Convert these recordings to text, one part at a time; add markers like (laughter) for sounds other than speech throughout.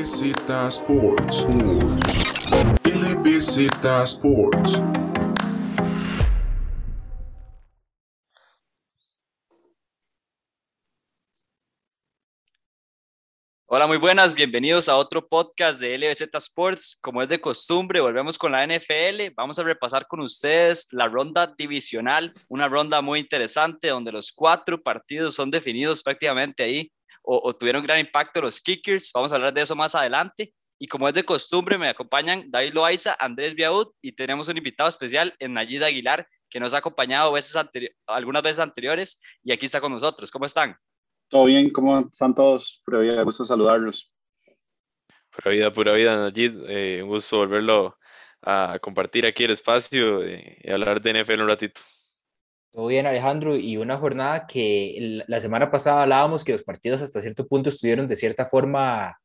LBZ Sports. LBZ Sports. Hola, muy buenas, bienvenidos a otro podcast de LBZ Sports. Como es de costumbre, volvemos con la NFL. Vamos a repasar con ustedes la ronda divisional, una ronda muy interesante donde los cuatro partidos son definidos prácticamente ahí o, tuvieron gran impacto los kickers. Vamos a hablar de eso más adelante. Y como es de costumbre, me acompañan David Loaiza, Andrés Biaud y tenemos un invitado especial en Nayida Aguilar, que nos ha acompañado veces algunas veces anteriores y aquí está con nosotros. ¿Cómo están? Todo bien, ¿cómo están todos? Pura vida, gusto saludarlos. Pura vida, pura vida, Najid. Eh, un gusto volverlo a compartir aquí el espacio eh, y hablar de NFL un ratito. Todo bien, Alejandro, y una jornada que la semana pasada hablábamos que los partidos hasta cierto punto estuvieron de cierta forma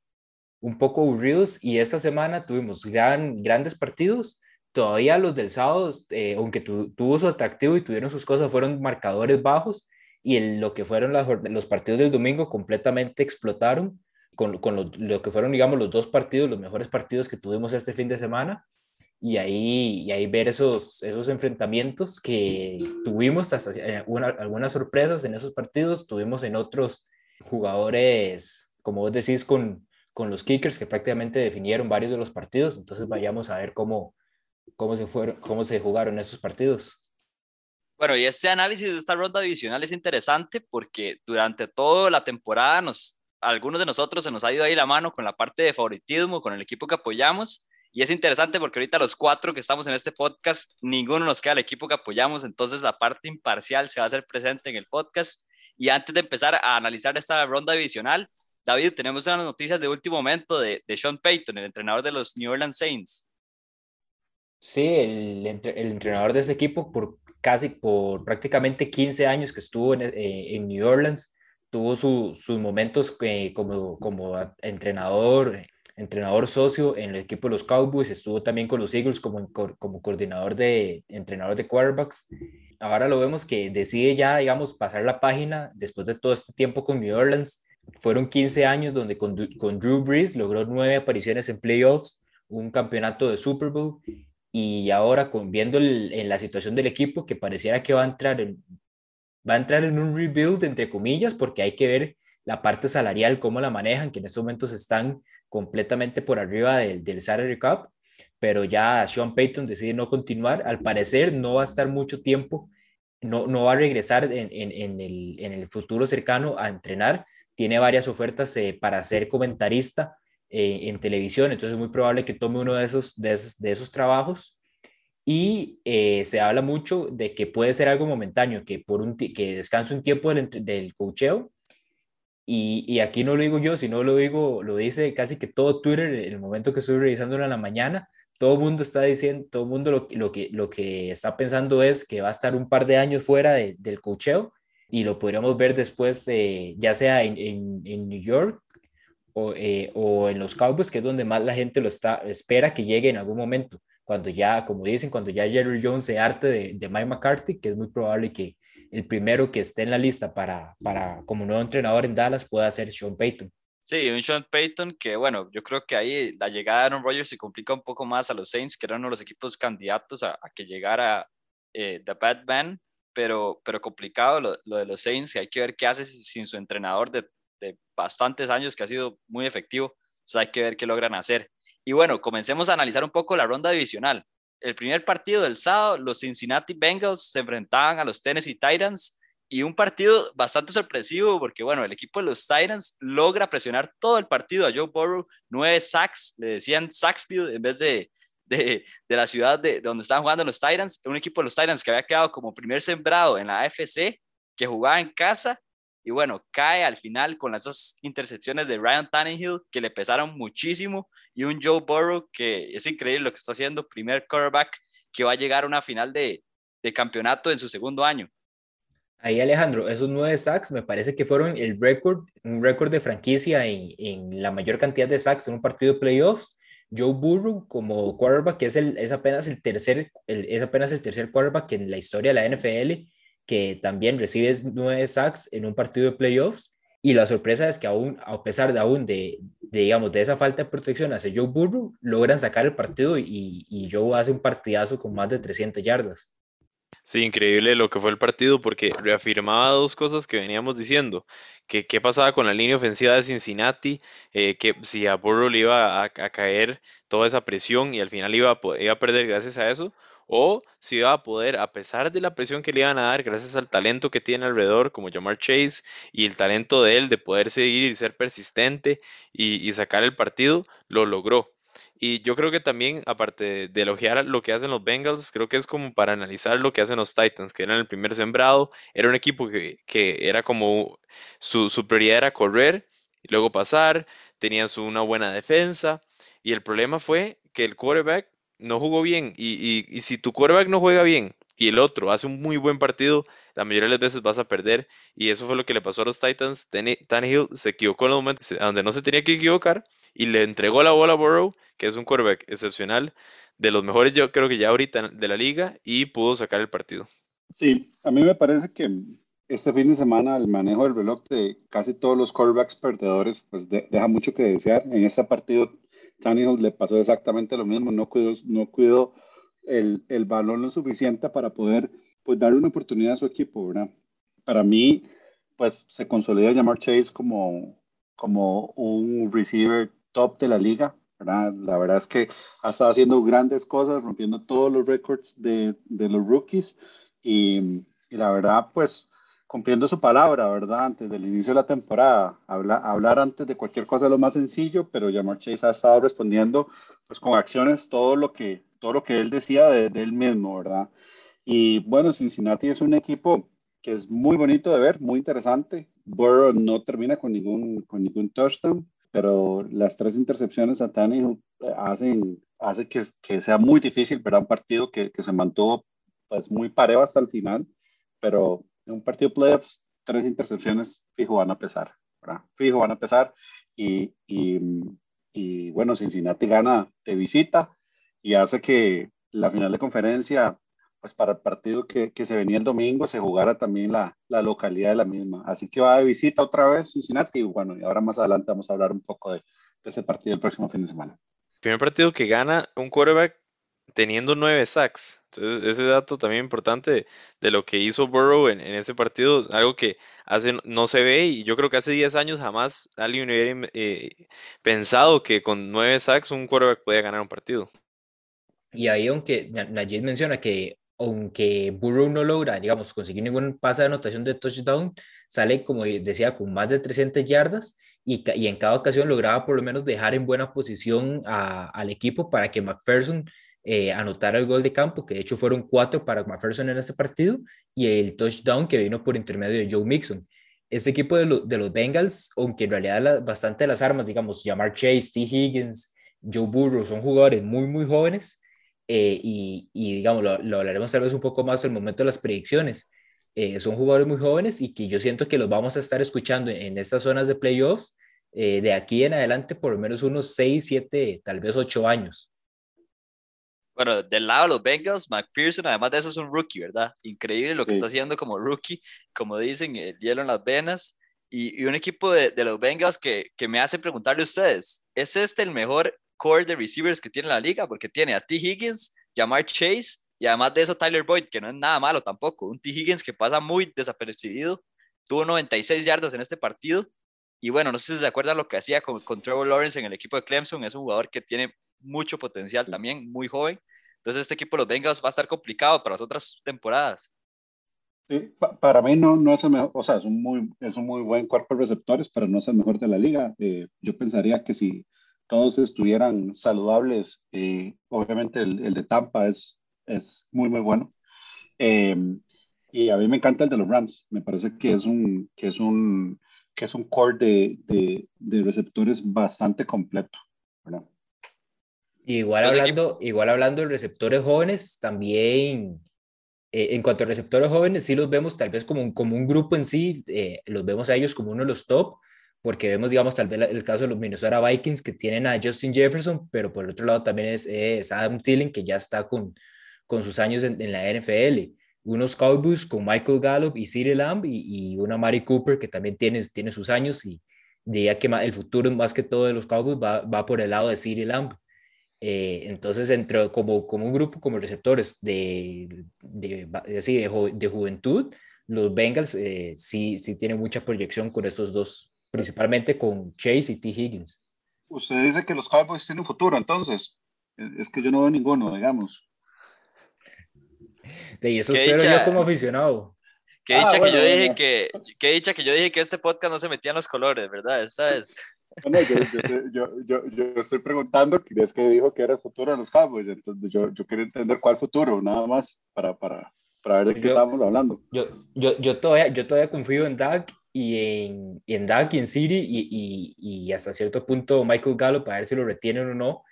un poco aburridos y esta semana tuvimos gran, grandes partidos. Todavía los del sábado, eh, aunque tuvo su atractivo y tuvieron sus cosas, fueron marcadores bajos, y lo que fueron los partidos del domingo completamente explotaron con, con lo, que fueron, digamos, los dos partidos, los mejores partidos que tuvimos este fin de semana. Y ahí, y ahí ver esos, esos enfrentamientos que tuvimos, hasta, eh, algunas sorpresas en esos partidos, tuvimos en otros jugadores, como vos decís, con, con los kickers que prácticamente definieron varios de los partidos. Entonces vayamos a ver cómo, cómo, se, fueron, cómo se jugaron esos partidos. Bueno, y este análisis de esta ronda divisional es interesante porque durante toda la temporada nos, algunos de nosotros se nos ha ido ahí la mano con la parte de favoritismo, con el equipo que apoyamos. Y es interesante porque ahorita los cuatro que estamos en este podcast, ninguno nos queda el equipo que apoyamos, entonces la parte imparcial se va a hacer presente en el podcast. Y antes de empezar a analizar esta ronda divisional, David, tenemos unas noticias de último momento de, de Sean Payton, el entrenador de los New Orleans Saints. Sí, el, el entrenador de ese equipo por casi por prácticamente 15 años que estuvo en, eh, en New Orleans, tuvo sus momentos eh, como, como entrenador, entrenador socio en el equipo de los Cowboys, estuvo también con los Eagles como, como coordinador de entrenador de quarterbacks. Ahora lo vemos que decide ya, digamos, pasar la página después de todo este tiempo con New Orleans. Fueron 15 años donde con, con Drew Brees logró nueve apariciones en playoffs, un campeonato de Super Bowl y ahora con, viendo en la situación del equipo que pareciera que va a entrar en, va a entrar en un rebuild entre comillas porque hay que ver la parte salarial cómo la manejan que en estos momentos están completamente por arriba del, del salary cap pero ya Sean Payton decide no continuar. Al parecer no va a estar mucho tiempo no, no va a regresar en, en, en, el, en el futuro cercano a entrenar. Tiene varias ofertas eh, para ser comentarista eh, en televisión, entonces es muy probable que tome uno de esos, de esos, trabajos. Y eh, se habla mucho de que puede ser algo momentáneo, que, por un que descanse un tiempo del, del cocheo y, y, aquí no lo digo yo, sino lo digo, lo dice casi que todo Twitter, en el momento que estoy revisándolo en la mañana, todo el mundo está diciendo, todo el mundo lo, lo, que, lo que está pensando es que va a estar un par de años fuera del cocheo y lo podríamos ver después, eh, ya sea en, en, en New York o, eh, o, en los Cowboys, que es donde más la gente lo está, espera que llegue en algún momento, cuando ya, como dicen, cuando ya Jerry Jones se arte de, de Mike McCarthy, que es muy probable que el primero que esté en la lista para, para como nuevo entrenador en Dallas pueda ser Sean Payton. Sí, un Sean Payton que, bueno, yo creo que ahí la llegada de Aaron Rodgers se complica un poco más a los Saints, que eran uno de los equipos candidatos a, que llegara eh, The Batman, pero, pero complicado lo, lo, de los Saints, hay que ver qué hace sin su entrenador de de bastantes años que ha sido muy efectivo. Entonces hay que ver qué logran hacer. Y bueno, comencemos a analizar un poco la ronda divisional. El primer partido del sábado, los Cincinnati Bengals se enfrentaban a los Tennessee Titans y un partido bastante sorpresivo porque, bueno, el equipo de los Titans logra presionar todo el partido a Joe Burrow, nueve sacks, le decían Sacksville en vez de, de, de la ciudad de, donde estaban jugando los Titans, un equipo de los Titans que había quedado como primer sembrado en la AFC, que jugaba en casa y bueno, cae al final con esas intercepciones de Ryan Tannehill que le pesaron muchísimo y un Joe Burrow que es increíble lo que está haciendo, primer quarterback que va a llegar a una final de, de campeonato en su segundo año. Ahí Alejandro, esos nueve sacks me parece que fueron el récord, un récord de franquicia en, en, la mayor cantidad de sacks en un partido de playoffs. Joe Burrow como quarterback es, el, es, apenas el tercer, el, es apenas el tercer quarterback en la historia de la NFL que también recibe nueve sacks en un partido de playoffs. Y la sorpresa es que aún, a pesar de aún de, digamos, de esa falta de protección hacia Joe Burrow, logran sacar el partido y, y Joe hace un partidazo con más de 300 yardas. Sí, increíble lo que fue el partido porque reafirmaba dos cosas que veníamos diciendo, que qué pasaba con la línea ofensiva de Cincinnati, eh, que si a Burrow le iba a, caer toda esa presión y al final iba iba a perder gracias a eso, o si iba a poder, a pesar de la presión que le iban a dar, gracias al talento que tiene alrededor, como Jamar Chase, y el talento de él de poder seguir y ser persistente y, sacar el partido, lo logró. Y yo creo que también, aparte de elogiar lo que hacen los Bengals, creo que es como para analizar lo que hacen los Titans, que eran el primer sembrado, era un equipo que, era como su, su, prioridad era correr y luego pasar, tenían su, una buena defensa, y el problema fue que el quarterback no jugó bien, y, y si tu quarterback no juega bien y el otro hace un muy buen partido, la mayoría de las veces vas a perder. Y eso fue lo que le pasó a los Titans. Tannehill se equivocó en los momentos donde no se tenía que equivocar y le entregó la bola a Burrow, que es un quarterback excepcional, de los mejores yo creo que ya ahorita de la liga, y pudo sacar el partido. Sí, a mí me parece que este fin de semana el manejo del reloj de casi todos los quarterbacks perdedores pues deja mucho que desear. En ese partido Tannehill le pasó exactamente lo mismo, no cuidó, no cuidó el, el balón lo suficiente para poder pues darle una oportunidad a su equipo, ¿verdad? Para mí, pues se consolida llamar Chase como, como un receiver top de la liga, ¿verdad? La verdad es que ha estado haciendo grandes cosas, rompiendo todos los récords de, de, los rookies y, y, la verdad, pues cumpliendo su palabra, ¿verdad? Antes del inicio de la temporada, habla, hablar antes de cualquier cosa es lo más sencillo, pero Jamar Chase ha estado respondiendo pues con acciones todo lo que, todo lo que él decía de, él mismo, ¿verdad? Y bueno, Cincinnati es un equipo que es muy bonito de ver, muy interesante. Burrow no termina con ningún, con ningún touchdown, pero las tres intercepciones a Tannehill eh, hacen, hace que, que, sea muy difícil ver un partido que, que, se mantuvo pues muy parejo hasta el final, pero en un partido playoffs, tres intercepciones fijo van a pesar. Fijo van a pesar y, y, y bueno, Cincinnati gana de visita y hace que la final de conferencia pues para el partido que, se venía el domingo se jugara también la, la, localidad de la misma. Así que va de visita otra vez Cincinnati y bueno, y ahora más adelante vamos a hablar un poco de, de ese partido el próximo fin de semana. Primer partido que gana un quarterback teniendo nueve sacks. Entonces, ese dato también importante de, lo que hizo Burrow en, ese partido, algo que no se ve y yo creo que hace 10 años jamás alguien hubiera eh, pensado que con nueve sacks un quarterback podía ganar un partido. Y ahí, aunque Najib menciona que aunque Burrow no logra, digamos, conseguir ningún pase de anotación de touchdown, sale, como decía, con más de 300 yardas y, en cada ocasión lograba por lo menos dejar en buena posición al equipo para que McPherson eh, anotara el gol de campo, que de hecho fueron cuatro para McPherson en ese partido, y el touchdown que vino por intermedio de Joe Mixon. Este equipo de, los Bengals, aunque en realidad bastante de las armas, digamos, Jamar Chase, T. Higgins, Joe Burrow, son jugadores muy, muy jóvenes, eh, y, y, digamos, lo, lo, hablaremos tal vez un poco más en el momento de las predicciones. Eh, son jugadores muy jóvenes y que yo siento que los vamos a estar escuchando en, estas zonas de playoffs eh, de aquí en adelante por lo menos unos 6, 7, tal vez 8 años. Bueno, del lado de los Bengals, McPherson, además de eso, es un rookie, ¿verdad? Increíble lo que sí. está haciendo como rookie, como dicen, el hielo en las venas. Y, y un equipo de, de, los Bengals que, que me hace preguntarle a ustedes, ¿es este el mejor core de receivers que tiene la liga, porque tiene a T. Higgins, Jamar Chase y además de eso Tyler Boyd, que no es nada malo tampoco. Un T. Higgins que pasa muy desapercibido, tuvo 96 yardas en este partido. Y bueno, no sé si se acuerdan lo que hacía con, con Trevor Lawrence en el equipo de Clemson, es un jugador que tiene mucho potencial también, muy joven. Entonces este equipo de los Bengals va a estar complicado para las otras temporadas. Sí, para mí no, no es el mejor, o sea, es un muy, es un muy buen cuerpo de receptores, pero no es el mejor de la liga. Eh, yo pensaría que si todos estuvieran saludables. Eh, obviamente el, el, de Tampa es, es muy, muy bueno. Eh, y a mí me encanta el de los Rams. Me parece que es un, que es un, que es un core de, de, de receptores bastante completo. ¿verdad? Igual hablando, igual hablando de receptores jóvenes, también eh, en cuanto a receptores jóvenes, sí los vemos tal vez como un, como un grupo en sí, eh, los vemos a ellos como uno de los top, porque vemos, digamos, tal vez el caso de los Minnesota Vikings que tienen a Justin Jefferson, pero por el otro lado también es, es Adam Thielen que ya está con, con sus años en, en, la NFL. Unos Cowboys con Michael Gallup y CeeDee Lamb y, y, una Mari Cooper que también tiene, tiene sus años y, diría que el futuro más que todo de los Cowboys va, va por el lado de CeeDee Lamb. Eh, entonces, entre, como, como un grupo, como receptores de, de, de, de juventud, los Bengals eh, sí, sí tienen mucha proyección con estos dos, principalmente con Chase y T. Higgins. Usted dice que los Cowboys tienen futuro, entonces. Es que yo no veo ninguno, digamos. De eso espero yo como aficionado. Qué dicha, que yo dije que, qué dicha que yo dije que este podcast no se metía en los colores, ¿verdad? Esta es... Bueno, yo, yo, yo, yo, estoy preguntando es que dijo que era el futuro de los Cowboys, entonces yo, yo quería entender cuál futuro, nada más, para, para, para ver de qué estábamos hablando. Yo, yo, yo, todavía, yo todavía confío en Dak y en, y en Dak y en Siri y, y, y, hasta cierto punto Michael Gallup para ver si lo retienen o no.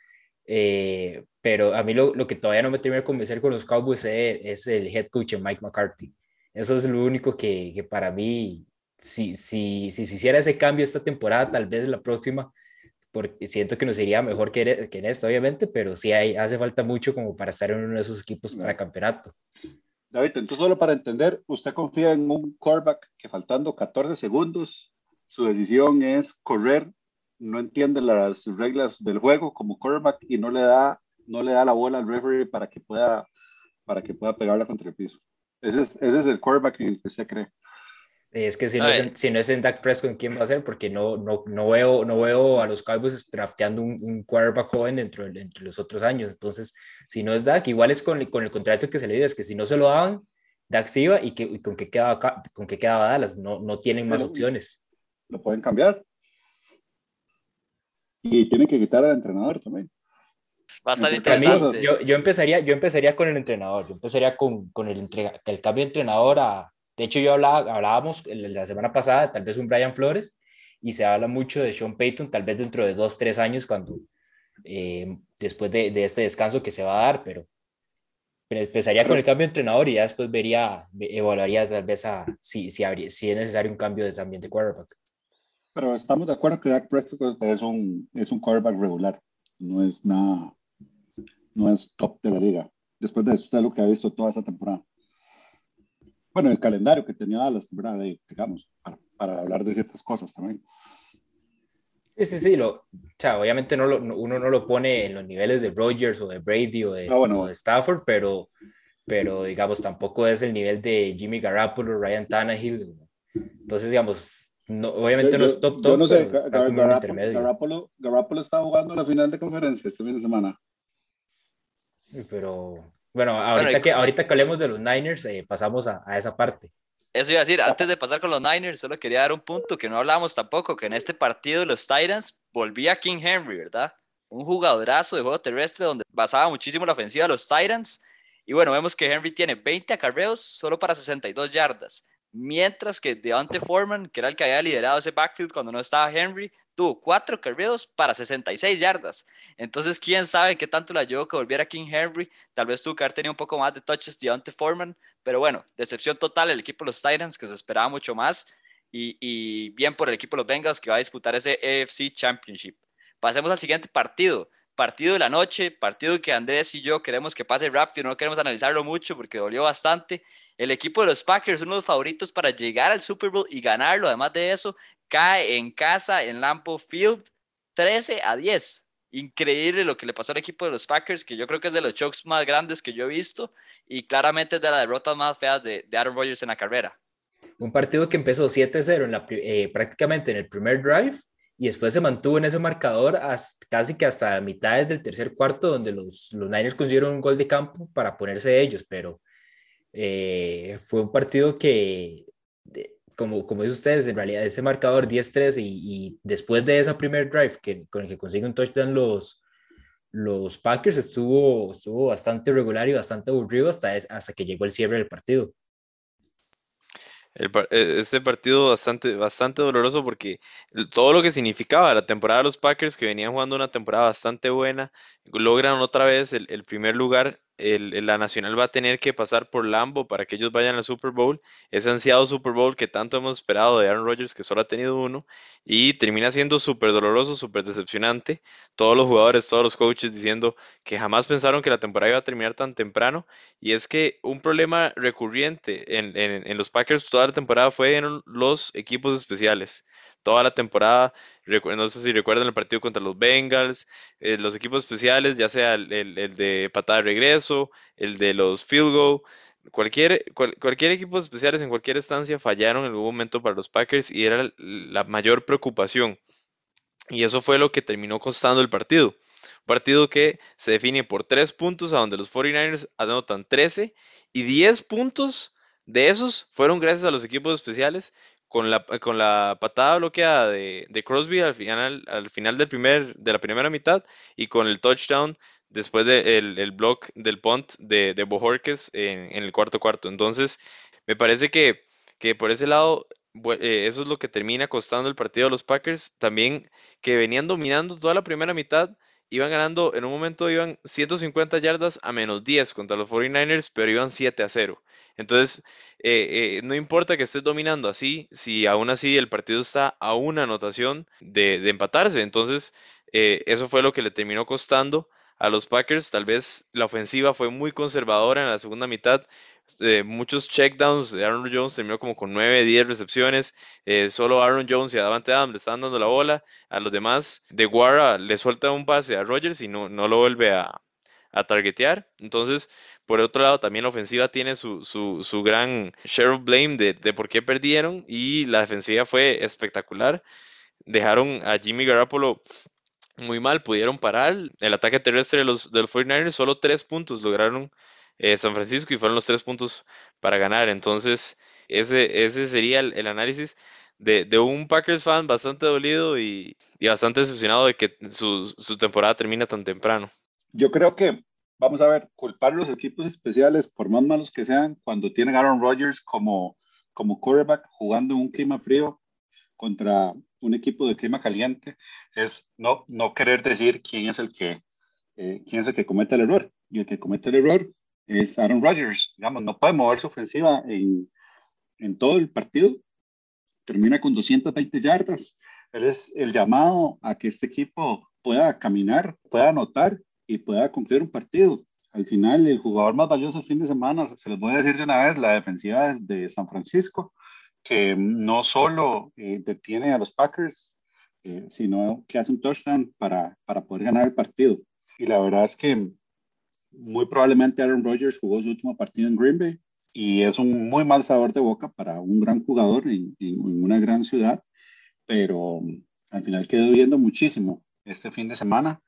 Eh, pero a mí lo, lo, que todavía no me termina de convencer con los Cowboys es, es, el head coach Mike McCarthy. Eso es lo único que, que para mí si, si, si se hiciera ese cambio esta temporada, tal vez la próxima, porque siento que nos iría mejor que, que en esta, obviamente, pero sí hay, hace falta mucho como para estar en uno de esos equipos para campeonato. David, entonces solo para entender, ¿usted confía en un quarterback que faltando 14 segundos, su decisión es correr, no entiende las reglas del juego como quarterback y no le da, no le da la bola al referee para que pueda, para que pueda pegarla contra el piso? Ese es, ese es el quarterback en el que usted cree. Es que si no, es en, si no es en Dak Prescott, ¿quién va a ser? Porque no, no, no, veo, no veo a los Cowboys drafteando un, un quarterback joven entre, entre los otros años. Entonces, si no es Dak, igual es con, con el contrato que se le dio, es que si no se lo daban, Dak se iba y, que, y con qué quedaba, con qué quedaba Dallas. No, no tienen más opciones. Lo pueden cambiar. Y tienen que quitar al entrenador también. Va a estar interesante. Yo, yo, empezaría, yo empezaría con el entrenador. Yo empezaría con, con el, el cambio de entrenador a de hecho, yo hablaba, hablábamos la semana pasada, tal vez un Brian Flores, y se habla mucho de Sean Payton, tal vez dentro de dos, tres años, cuando eh, después de, de, este descanso que se va a dar, pero, empezaría con el cambio de entrenador y ya después vería, evaluaría tal vez a, si, si, habría, si es necesario un cambio de, también de quarterback. Pero estamos de acuerdo que Dak Prescott es un, es un quarterback regular, no es nada, no es top de la liga. Después de eso, usted lo que ha visto toda esta temporada bueno, el calendario que tenía Dallas, ¿verdad? digamos, para, para, hablar de ciertas cosas también. Sí, sí, sí, lo, o sea, obviamente no lo, uno no lo pone en los niveles de Rogers o de Brady o de, ah, bueno. o de Stafford, pero, pero digamos, tampoco es el nivel de Jimmy Garoppolo, Ryan Tannehill. Entonces, digamos, no, obviamente yo, no es top top, no sé, pero está como Garoppolo, intermedio. Garoppolo, Garoppolo está jugando la final de conferencia este fin de semana. Pero, bueno, ahorita, bueno, que, ahorita que hablemos de los Niners, eh, pasamos a, a, esa parte. Eso iba a decir, antes de pasar con los Niners, solo quería dar un punto que no hablamos tampoco, que en este partido los Titans volvía King Henry, ¿verdad? Un jugadorazo de juego terrestre donde basaba muchísimo la ofensiva de los Titans. Y bueno, vemos que Henry tiene 20 acarreos solo para 62 yardas. Mientras que Deontay Foreman, que era el que había liderado ese backfield cuando no estaba Henry, tuvo cuatro carreos para 66 yardas. Entonces, quién sabe qué tanto le ayudó que volviera King Henry. Tal vez tuvo que haber tenido un poco más de touches Deontay Foreman. Pero bueno, decepción total el equipo de los Titans, que se esperaba mucho más. Y, y bien por el equipo de los Bengals, que va a disputar ese AFC Championship. Pasemos al siguiente partido. Partido de la noche, partido que Andrés y yo queremos que pase rápido, no queremos analizarlo mucho porque dolió bastante. El equipo de los Packers, uno de los favoritos para llegar al Super Bowl y ganarlo. Además de eso, cae en casa en Lampo Field 13 a 10. Increíble lo que le pasó al equipo de los Packers, que yo creo que es de los chokes más grandes que yo he visto y claramente es de las derrotas más feas de, de Aaron Rodgers en la carrera. Un partido que empezó 7-0 en la, eh, prácticamente en el primer drive y después se mantuvo en ese marcador hasta, casi que hasta mitades del tercer cuarto, donde los, los Niners consiguieron un gol de campo para ponerse de ellos, pero eh, fue un partido que como, como dicen ustedes, en realidad ese marcador 10-13 y, y, después de esa primer drive que, con el que consiguen un touchdown los, los Packers estuvo, estuvo bastante regular y bastante aburrido hasta, hasta que llegó el cierre del partido. El, este partido bastante, bastante doloroso porque todo lo que significaba la temporada de los Packers, que venían jugando una temporada bastante buena, logran otra vez el primer lugar el, la Nacional va a tener que pasar por Lambo para que ellos vayan al Super Bowl, ese ansiado Super Bowl que tanto hemos esperado de Aaron Rodgers, que solo ha tenido uno, y termina siendo súper doloroso, súper decepcionante. Todos los jugadores, todos los coaches diciendo que jamás pensaron que la temporada iba a terminar tan temprano, y es que un problema recurrente en, en, en los Packers toda la temporada fue en los equipos especiales toda la temporada. No sé si recuerdan el partido contra los Bengals, eh, los equipos especiales, ya sea el, de patada de regreso, el de los field goal. Cualquier, cualquier equipo especiales en cualquier estancia fallaron en algún momento para los Packers y era la mayor preocupación. Y eso fue lo que terminó costando el partido. Un partido que se define por tres puntos, a donde los 49ers anotan 13 y 10 puntos de esos fueron gracias a los equipos especiales con la, con la patada bloqueada de, Crosby al final, al final del primer, de la primera mitad y con el touchdown después del el block del punt de, de en, el cuarto cuarto. Entonces, me parece que, que por ese lado eh, eso es lo que termina costando el partido a los Packers. También que venían dominando toda la primera mitad, iban ganando, en un momento iban 150 yardas a menos 10 contra los 49ers, pero iban 7 a 0. Entonces, eh, eh, no importa que estés dominando así, si aún así el partido está a una anotación de, empatarse. Entonces, eso fue lo que le terminó costando a los Packers. Tal vez la ofensiva fue muy conservadora en la segunda mitad. Eh, muchos checkdowns. Aaron Jones terminó como con 9, 10 recepciones. Eh, solo Aaron Jones y Davante Adams le estaban dando la bola. A los demás, De Guara le suelta un pase a Rogers y no, no lo vuelve a, a targetear. Entonces, por otro lado, también la ofensiva tiene su, su, su gran share of blame de, de, por qué perdieron y la defensiva fue espectacular. Dejaron a Jimmy Garoppolo muy mal, pudieron parar el ataque terrestre de los, de los 49ers, solo tres puntos lograron eh, San Francisco y fueron los tres puntos para ganar. Entonces, ese, ese sería el, análisis de, un Packers fan bastante dolido y, bastante decepcionado de que su, su, temporada termina tan temprano. Yo creo que, vamos a ver, culpar a los equipos especiales, por más malos que sean, cuando tienen Aaron Rodgers como, como quarterback jugando en un clima frío contra un equipo de clima caliente, es no, no querer decir quién es el que, eh, quién es el que comete el error. Y el que comete el error es Aaron Rodgers. Digamos, no puede mover su ofensiva en, en todo el partido. Termina con 220 yardas. Él es el llamado a que este equipo pueda caminar, pueda anotar y pueda cumplir un partido. Al final, el jugador más valioso el fin de semana, se los voy a decir de una vez, la defensiva de San Francisco, que no solo eh, detiene a los Packers, eh, sino que hace un touchdown para, para poder ganar el partido. Y la verdad es que muy probablemente Aaron Rodgers jugó su último partido en Green Bay y es un muy mal sabor de boca para un gran jugador en, una gran ciudad, pero al final quedó viendo muchísimo este fin de semana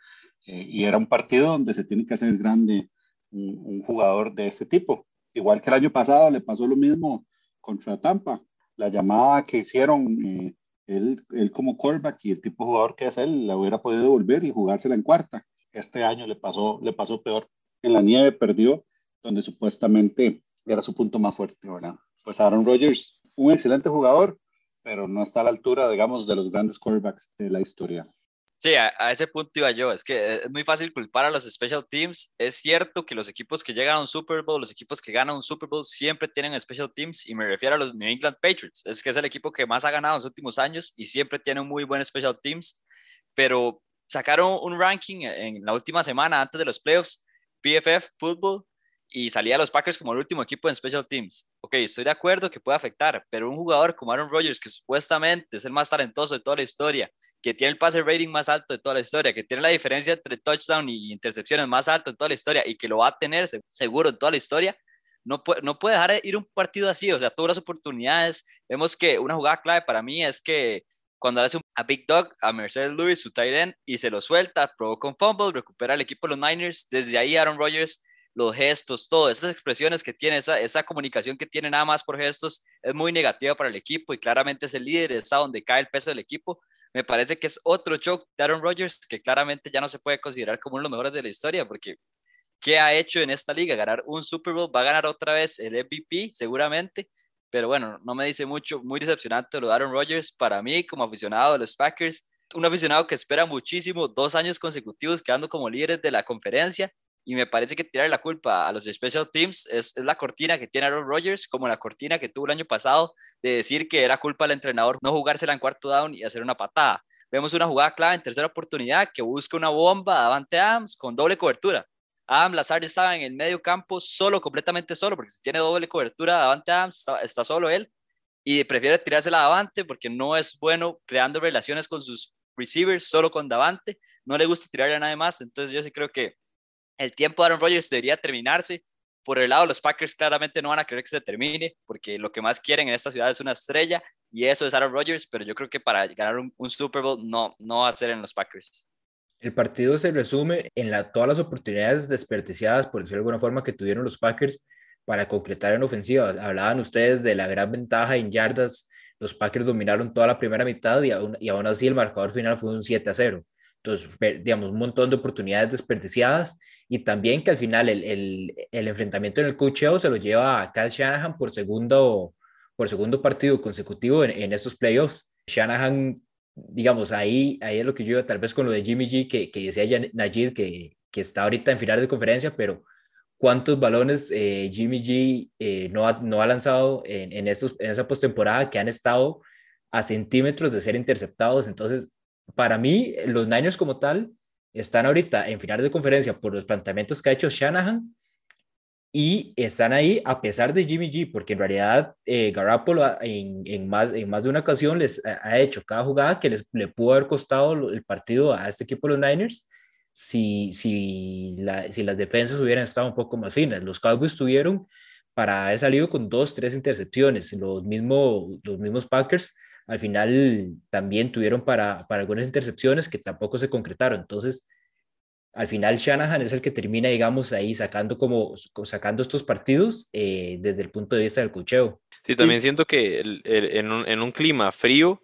eh, y era un partido donde se tiene que hacer grande un, jugador de este tipo. Igual que el año pasado le pasó lo mismo contra Tampa. La llamada que hicieron eh, él, él, como quarterback y el tipo de jugador que es él, la hubiera podido volver y jugársela en cuarta. Este año le pasó, le pasó peor en la nieve perdió, donde supuestamente era su punto más fuerte, ¿verdad? Pues Aaron Rodgers, un excelente jugador, pero no está a la altura, digamos, de los grandes quarterbacks de la historia. Sí, a, ese punto iba yo. Es que es muy fácil culpar a los special teams. Es cierto que los equipos que llegan a un Super Bowl, los equipos que ganan un Super Bowl, siempre tienen special teams. Y me refiero a los New England Patriots. Es que es el equipo que más ha ganado en los últimos años y siempre tiene un muy buen special teams. Pero sacaron un ranking en la última semana antes de los playoffs PFF Football y salía a los Packers como el último equipo en Special Teams. Ok, estoy de acuerdo que puede afectar, pero un jugador como Aaron Rodgers, que supuestamente es el más talentoso de toda la historia, que tiene el pase rating más alto de toda la historia, que tiene la diferencia entre touchdown y intercepciones más alto en toda la historia y que lo va a tener seguro en toda la historia, no puede, no puede dejar ir un partido así, o sea, todas las oportunidades. Vemos que una jugada clave para mí es que cuando hace a Big Dog, a Mercedes Lewis, su tight end, y se lo suelta, provoca un fumble, recupera el equipo de los Niners. Desde ahí Aaron Rodgers, los gestos, todo, esas expresiones que tiene, esa, esa comunicación que tiene nada más por gestos, es muy negativa para el equipo y claramente es el líder, es a donde cae el peso del equipo. Me parece que es otro choke de Aaron Rodgers que claramente ya no se puede considerar como uno de los mejores de la historia porque ¿qué ha hecho en esta liga? Ganar un Super Bowl, va a ganar otra vez el MVP seguramente pero bueno, no me dice mucho, muy decepcionante lo de Aaron Rodgers para mí como aficionado de los Packers, un aficionado que espera muchísimo, dos años consecutivos quedando como líderes de la conferencia y me parece que tirar la culpa a los special teams es, la cortina que tiene Aaron Rodgers, como la cortina que tuvo el año pasado de decir que era culpa del entrenador no jugársela en cuarto down y hacer una patada. Vemos una jugada clave en tercera oportunidad que busca una bomba Davante Adams con doble cobertura. Adam Lazard estaba en el medio campo solo, completamente solo, porque si tiene doble cobertura, Davante Adams está, está, solo él. y prefiere tirársela a Davante porque no es bueno creando relaciones con sus receivers, solo con Davante, no le gusta tirarle a nadie más, entonces yo sí creo que el tiempo de Aaron Rodgers debería terminarse. Por el lado, los Packers claramente no van a querer que se termine, porque lo que más quieren en esta ciudad es una estrella, y eso es Aaron Rodgers, pero yo creo que para ganar un, Super Bowl no, no va a ser en los Packers. El partido se resume en la, todas las oportunidades desperdiciadas, por decirlo de alguna forma, que tuvieron los Packers para concretar en ofensiva. Hablaban ustedes de la gran ventaja en yardas. Los Packers dominaron toda la primera mitad y aún, y aún así el marcador final fue un 7 a 0. Entonces, digamos, un montón de oportunidades desperdiciadas y también que al final el, el, el enfrentamiento en el cocheo se lo lleva a Kyle Shanahan por segundo, por segundo partido consecutivo en, en estos playoffs. Shanahan, digamos, ahí, ahí es lo que yo tal vez con lo de Jimmy G, que, que decía ya Najid, que, que está ahorita en final de conferencia, pero cuántos balones eh, Jimmy G eh, no, ha, no ha lanzado en, en, estos, en esa postemporada que han estado a centímetros de ser interceptados. Entonces, para mí, los Niners como tal están ahorita en finales de conferencia por los planteamientos que ha hecho Shanahan y están ahí a pesar de Jimmy G, porque en realidad eh, en, en, más, en más de una ocasión les ha hecho cada jugada que les, le pudo haber costado el partido a este equipo de los Niners si, si, la, si las defensas hubieran estado un poco más finas. Los Cowboys tuvieron para haber salido con dos, tres intercepciones. Los, mismo, los mismos Packers al final también tuvieron para, para algunas intercepciones que tampoco se concretaron. Entonces, al final Shanahan es el que termina, digamos, ahí sacando como sacando estos partidos eh, desde el punto de vista del cocheo. Sí, también siento que en, un, en, un, clima frío,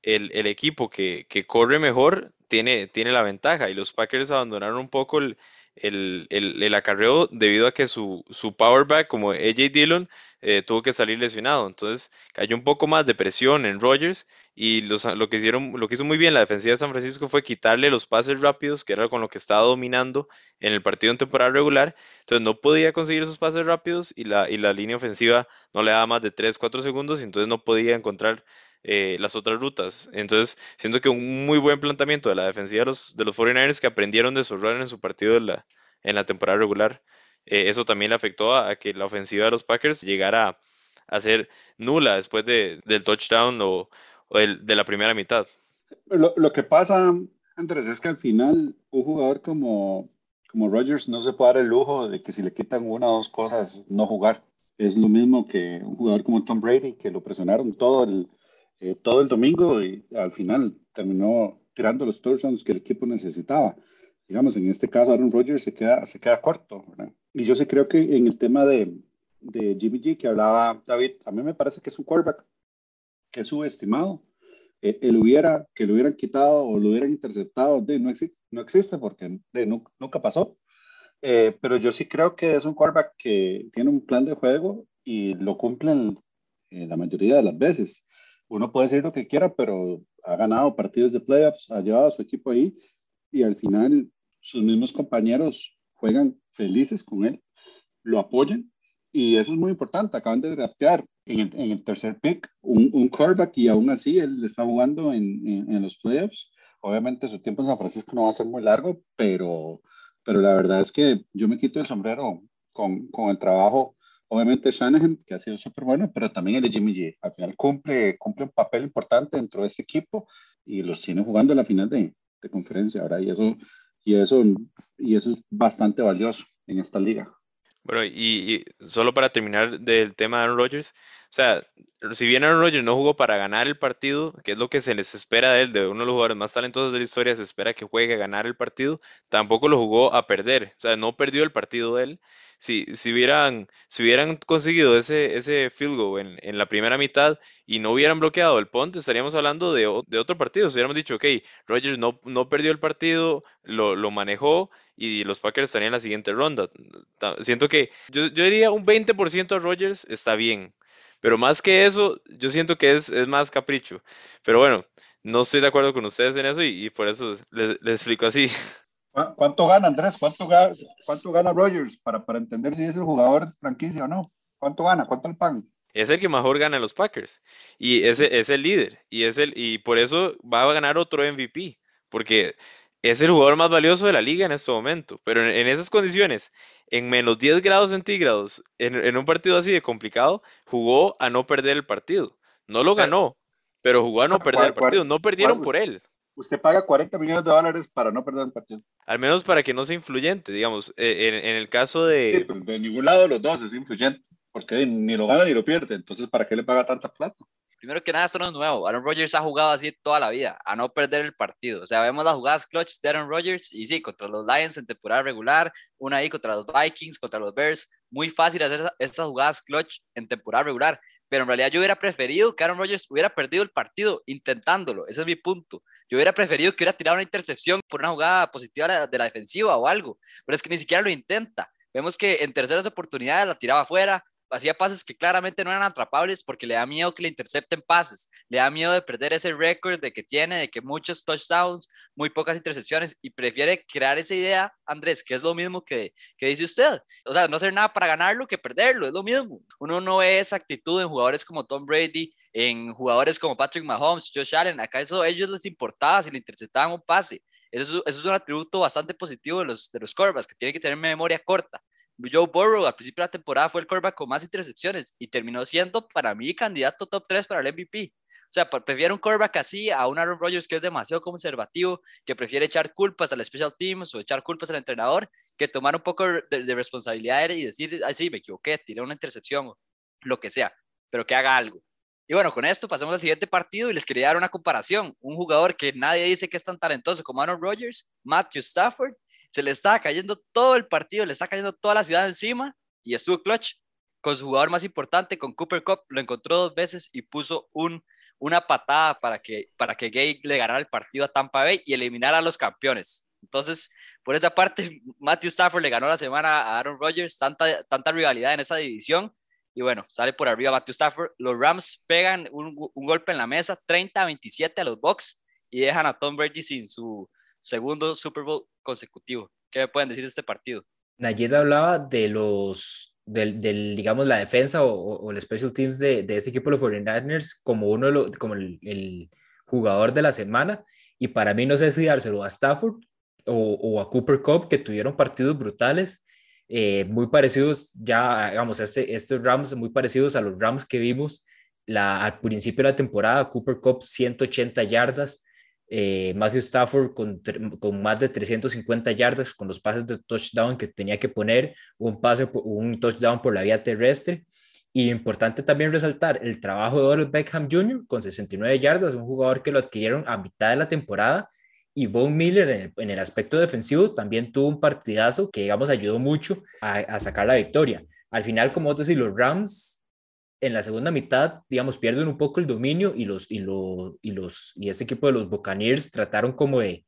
el, el equipo que, que, corre mejor tiene, tiene la ventaja y los Packers abandonaron un poco el, el, el, acarreo debido a que su, su powerback como AJ Dillon eh, tuvo que salir lesionado. Entonces cayó un poco más de presión en Rogers y los, lo, que hicieron, lo que hizo muy bien la defensiva de San Francisco fue quitarle los pases rápidos, que era con lo que estaba dominando en el partido en temporada regular. Entonces no podía conseguir esos pases rápidos y la, y la línea ofensiva no le daba más de 3, 4 segundos y entonces no podía encontrar eh, las otras rutas. Entonces, siento que un muy buen planteamiento de la defensiva de los, de los 49ers que aprendieron de su error en su partido en la, en la temporada regular. Eh, eso también le afectó a, que la ofensiva de los Packers llegara a, ser nula después de, del touchdown o, de la primera mitad. Lo, lo, que pasa, Andrés, es que al final un jugador como, como Rodgers no se puede dar el lujo de que si le quitan una o dos cosas, no jugar. Es lo mismo que un jugador como Tom Brady, que lo presionaron todo el, eh, todo el domingo y al final terminó tirando los touchdowns que el equipo necesitaba. Digamos, en este caso Aaron Rodgers se queda, se queda corto. Y yo sí creo que en el tema de, de Jimmy G que hablaba David, a mí me parece que es un quarterback que es subestimado. Eh, el hubiera, que lo hubieran quitado o lo hubieran interceptado, de, no, existe, no existe porque de, nunca pasó. Eh, pero yo sí creo que es un quarterback que tiene un plan de juego y lo cumplen la mayoría de las veces uno puede decir lo que quiera, pero ha ganado partidos de playoffs, ha llevado a su equipo ahí y al final sus mismos compañeros juegan felices con él, lo apoyan y eso es muy importante. Acaban de draftear en el, en el tercer pick un, un quarterback y aún así él está jugando en, en, en, los playoffs. Obviamente su tiempo en San Francisco no va a ser muy largo, pero, pero la verdad es que yo me quito el sombrero con, con el trabajo obviamente Shanahan, que ha sido súper bueno, pero también el de Jimmy G. Al final cumple, cumple un papel importante dentro de ese equipo y los tiene jugando en la final de, de conferencia ahora y eso, y, eso, y eso es bastante valioso en esta liga. Bueno, y, solo para terminar del tema de Aaron Rodgers, o sea, si bien Aaron Rodgers no jugó para ganar el partido, que es lo que se les espera de él, de uno de los jugadores más talentosos de la historia, se espera que juegue a ganar el partido, tampoco lo jugó a perder, o sea, no perdió el partido de él, si, si, hubieran, si hubieran conseguido ese, ese field goal en, en, la primera mitad y no hubieran bloqueado el punt, estaríamos hablando de, de otro partido. Si hubiéramos dicho, ok, Rogers no, no perdió el partido, lo, lo, manejó y los Packers estarían en la siguiente ronda. Siento que yo, yo diría un 20% a Rogers está bien. Pero más que eso, yo siento que es, es más capricho. Pero bueno, no estoy de acuerdo con ustedes en eso y, y por eso les, les explico así. ¿Cuánto gana Andrés? ¿Cuánto gana, cuánto gana Rogers para, para entender si es el jugador franquicia o no? ¿Cuánto gana? ¿Cuánto el pan? Es el que mejor gana en los Packers y ese es el líder y es el y por eso va a ganar otro MVP porque es el jugador más valioso de la liga en este momento. Pero en, esas condiciones, en menos 10 grados centígrados, en, en, un partido así de complicado, jugó a no perder el partido. No lo ganó, pero jugó a no perder el partido. No perdieron por él. Usted paga 40 millones de dólares para no perder un partido. Al menos para que no sea influyente, digamos. eh, en, en el caso Sí, de... pues, de ningún lado de los dos es influyente, porque ni lo gana ni lo pierde. Entonces, ¿para qué le paga tanta plata? Primero que nada, esto no es nuevo. Aaron Rodgers ha jugado así toda la vida, a no perder el partido. O sea, vemos las jugadas clutch de Aaron Rodgers y sí, contra los Lions en temporada regular, una ahí contra los Vikings, contra los Bears. Muy fácil hacer estas jugadas clutch en temporada regular. Pero en realidad yo hubiera preferido que Aaron Rodgers hubiera perdido el partido intentándolo. Ese es mi punto. Yo hubiera preferido que hubiera tirado una intercepción por una jugada positiva de la defensiva o algo. Pero es que ni siquiera lo intenta. Vemos que en terceras oportunidades la tiraba afuera, hacía pases que claramente no eran atrapables porque le da miedo que le intercepten pases, le da miedo de perder ese récord de que tiene, de que muchos touchdowns, muy pocas intercepciones y prefiere crear esa idea, Andrés, que es lo mismo que, que dice usted. O sea, no hacer nada para ganarlo que perderlo, es lo mismo. Uno no ve esa actitud en jugadores como Tom Brady, en jugadores como Patrick Mahomes, Josh Allen, acá eso a ellos les importaba si le interceptaban un pase. Eso, es- eso es un atributo bastante positivo de los, de los que tienen que tener memoria corta. Joe Burrow al principio de la temporada fue el quarterback con más intercepciones y terminó siendo para mí candidato top 3 para el MVP. O sea, pre- prefiero un quarterback así a un Aaron Rodgers que es demasiado conservativo, que prefiere echar culpas al special teams o echar culpas al entrenador, que tomar un poco de, de responsabilidad y decir, ay, sí, me equivoqué, tiré una intercepción o lo que sea, pero que haga algo. Y bueno, con esto pasamos al siguiente partido y les quería dar una comparación. Un jugador que nadie dice que es tan talentoso como Aaron Rodgers, Matthew Stafford, se le estaba cayendo todo el partido, le está cayendo toda la ciudad encima y estuvo clutch con su jugador más importante, con Cooper Cup, lo encontró dos veces y puso un, una patada para que, para que Gay le ganara el partido a Tampa Bay y eliminara a los campeones. Entonces, por esa parte, (laughs) Matthew Stafford le ganó la semana a Aaron Rodgers, tanta, tanta rivalidad en esa división. Y bueno, sale por arriba Matthew Stafford. Los Rams pegan un, un golpe en la mesa, 30 a 27 a los Bucks y dejan a Tom Brady sin su, segundo Super Bowl consecutivo. ¿Qué me pueden decir de este partido? Nayed hablaba de los, del, del, digamos, la defensa o, o, el special teams de, de ese equipo los 49ers como uno de los, como el, el, jugador de la semana. Y para mí no sé si dárselo a Stafford o, o a Cooper Cup, que tuvieron partidos brutales, eh, muy parecidos ya, digamos, este, estos Rams muy parecidos a los Rams que vimos la, al principio de la temporada. Cooper Cup 180 yardas, eh, Matthew Stafford con, más de 350 yardas con los pases de touchdown que tenía que poner, un pase, un touchdown por la vía terrestre. Y importante también resaltar el trabajo de Odell Beckham Jr. con 69 yardas, un jugador que lo adquirieron a mitad de la temporada. Y Von Miller en el, aspecto defensivo también tuvo un partidazo que, digamos, ayudó mucho a, sacar la victoria. Al final, como decir, los Rams en la segunda mitad, digamos, pierden un poco el dominio y los y los y los y ese equipo de los Buccaneers trataron como de,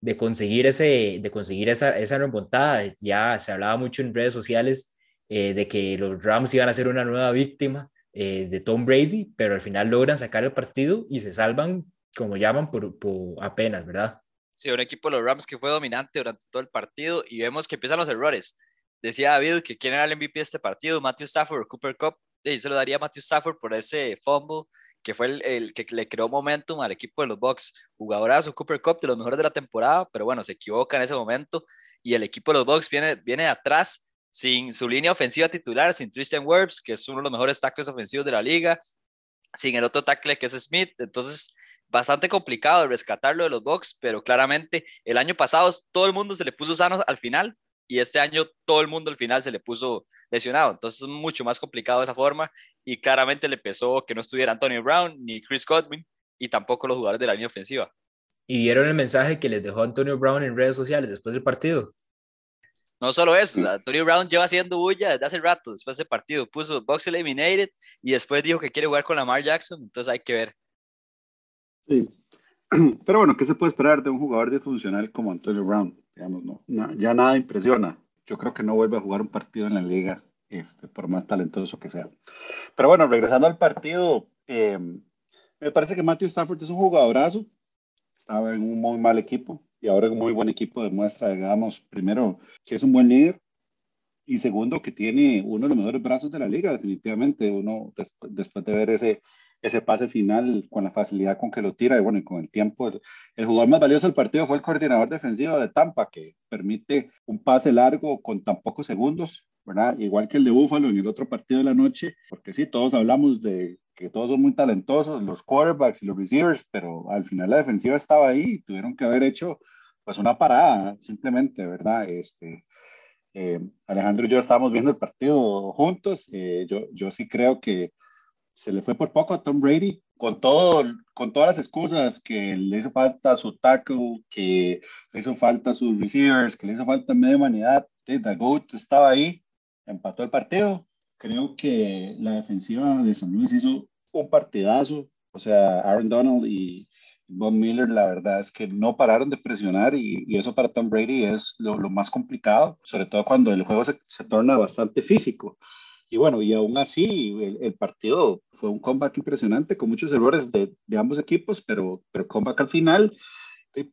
de conseguir ese de conseguir esa esa remontada. Ya se hablaba mucho en redes sociales eh, de que los Rams iban a ser una nueva víctima eh, de Tom Brady, pero al final logran sacar el partido y se salvan, como llaman, por, por apenas, ¿verdad? Sí, un equipo de los Rams que fue dominante durante todo el partido y vemos que empiezan los errores. Decía David que quién era el MVP de este partido, Matthew Stafford o Cooper Cup yo se lo daría a Matthew Stafford por ese fumble que fue el, que le creó momentum al equipo de los Bucks. Jugadorazo Cooper Cup de los mejores de la temporada, pero bueno, se equivoca en ese momento y el equipo de los Bucks viene, viene atrás sin su línea ofensiva titular, sin Tristan Wirfs, que es uno de los mejores tackles ofensivos de la liga, sin el otro tackle que es Smith. Entonces, bastante complicado rescatarlo de los Bucks, pero claramente el año pasado todo el mundo se le puso sano al final y este año todo el mundo al final se le puso lesionado. Entonces es mucho más complicado de esa forma y claramente le pesó que no estuviera Antonio Brown ni Chris Godwin y tampoco los jugadores de la línea ofensiva. ¿Y vieron el mensaje que les dejó Antonio Brown en redes sociales después del partido? No solo eso, Antonio Brown lleva haciendo bulla desde hace rato, después del partido, puso Box Eliminated y después dijo que quiere jugar con Lamar Jackson, entonces hay que ver. Sí, (clears throat) pero bueno, ¿qué se puede esperar de un jugador disfuncional como Antonio Brown? Digamos, no, no, ya nada impresiona. Yo creo que no vuelve a jugar un partido en la liga, este, por más talentoso que sea. Pero bueno, regresando al partido, eh, me parece que Matthew Stafford es un jugadorazo. Estaba en un muy mal equipo y ahora en un muy buen equipo demuestra, digamos, primero, que es un buen líder y segundo, que tiene uno de los mejores brazos de la liga, definitivamente. Uno, después, después de ver ese, ese pase final con la facilidad con que lo tira y bueno, y con el tiempo, el, el, jugador más valioso del partido fue el coordinador defensivo de Tampa, que permite un pase largo con tan pocos segundos, ¿verdad? Igual que el de Búfalo en el otro partido de la noche, porque sí, todos hablamos de, que todos son muy talentosos, los quarterbacks y los receivers, pero al final la defensiva estaba ahí y tuvieron que haber hecho pues una parada, simplemente, ¿verdad? Este, eh, Alejandro y yo estábamos viendo el partido juntos, eh, yo, yo sí creo que se le fue por poco a Tom Brady, con, todo, con todas las excusas que le hizo falta su tackle, que le hizo falta sus receivers, que le hizo falta media humanidad, The GOAT estaba ahí, empató el partido. Creo que la defensiva de San Luis hizo un partidazo. O sea, Aaron Donald y Bob Miller, la verdad es que no pararon de presionar y, y eso para Tom Brady es lo, lo, más complicado, sobre todo cuando el juego se, se torna bastante físico. Y bueno, y aún así el, el, partido fue un comeback impresionante con muchos errores de, de ambos equipos, pero, pero comeback al final,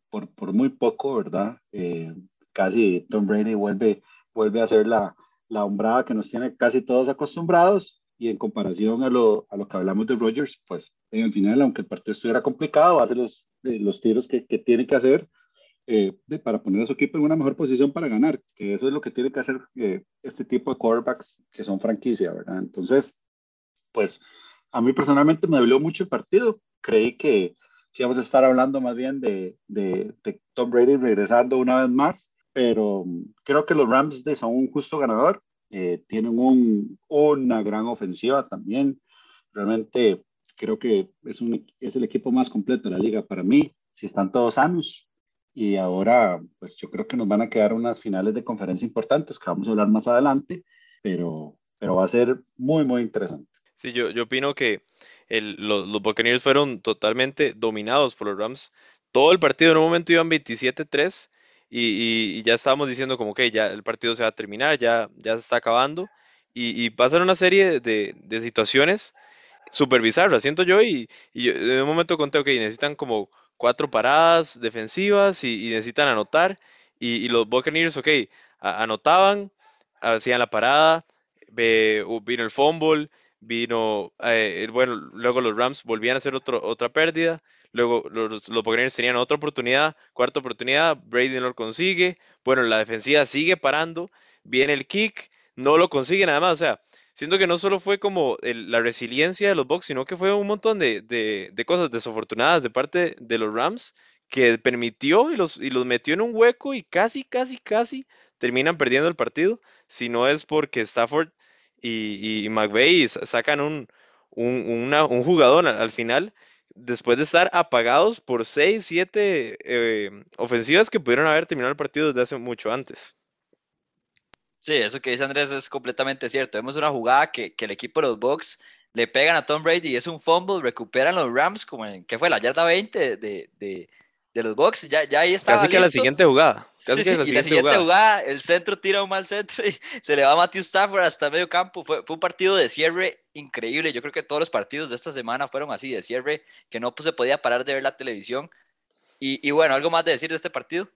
por, por, muy poco, ¿verdad? Eh, casi Tom Brady vuelve, vuelve a hacer la, la hombrada que nos tiene casi todos acostumbrados y en comparación a lo, a lo que hablamos de Rogers, pues en el final, aunque el partido estuviera complicado, hace los, los tiros que, que tiene que hacer eh, de, para poner a su equipo en una mejor posición para ganar, que eso es lo que tiene que hacer eh, este tipo de quarterbacks que son franquicia, ¿verdad? Entonces, pues a mí personalmente me dolió mucho el partido, creí que, que íbamos a estar hablando más bien de, de, de, Tom Brady regresando una vez más, pero creo que los Rams son un justo ganador, eh, tienen un, una gran ofensiva también, realmente creo que es, un, es el equipo más completo de la liga para mí, si están todos sanos, y ahora pues yo creo que nos van a quedar unas finales de conferencia importantes que vamos a hablar más adelante, pero, pero va a ser muy, muy interesante. Sí, yo, yo opino que el, los, los Buccaneers fueron totalmente dominados por los Rams. Todo el partido en un momento iban 27-3 y, y, y, ya estábamos diciendo como que ya el partido se va a terminar, ya, ya se está acabando y, y pasan una serie de, de situaciones súper bizarras, siento yo, y, y yo, en un momento conté, ok, necesitan como cuatro paradas defensivas y, necesitan anotar. Y, los Buccaneers, ok, anotaban, hacían la parada, vino el fumble, vino, eh, bueno, luego los Rams volvían a hacer otro, otra pérdida, luego los, los Buccaneers tenían otra oportunidad, cuarta oportunidad, Brady no lo consigue, bueno, la defensiva sigue parando, viene el kick, no lo consigue nada más, o sea, siento que no solo fue como el, la resiliencia de los Bucks, sino que fue un montón de, de, cosas desafortunadas de parte de los Rams que permitió y los, y los metió en un hueco y casi, casi, casi terminan perdiendo el partido, si no es porque Stafford y, McVeigh sacan un, un, un jugador al final después de estar apagados por 6, 7 eh, ofensivas que pudieron haber terminado el partido desde hace mucho antes. Sí, eso que dice Andrés es completamente cierto. Vemos una jugada que, que el equipo de los Bucks le pegan a Tom Brady y es un fumble, recuperan los Rams como en, ¿qué fue? La yarda 20 de, de, de los Bucks, ya, ya ahí estaba Casi que listo. la siguiente jugada. Casi Sí, que sí, la y siguiente la siguiente jugada. jugada. el centro tira un mal centro y (laughs) se le va a Matthew Stafford hasta medio campo. Fue, fue un partido de cierre increíble. Yo creo que todos los partidos de esta semana fueron así, de cierre, que no pues, se podía parar de ver la televisión. Y, y bueno, ¿algo más de decir de este partido?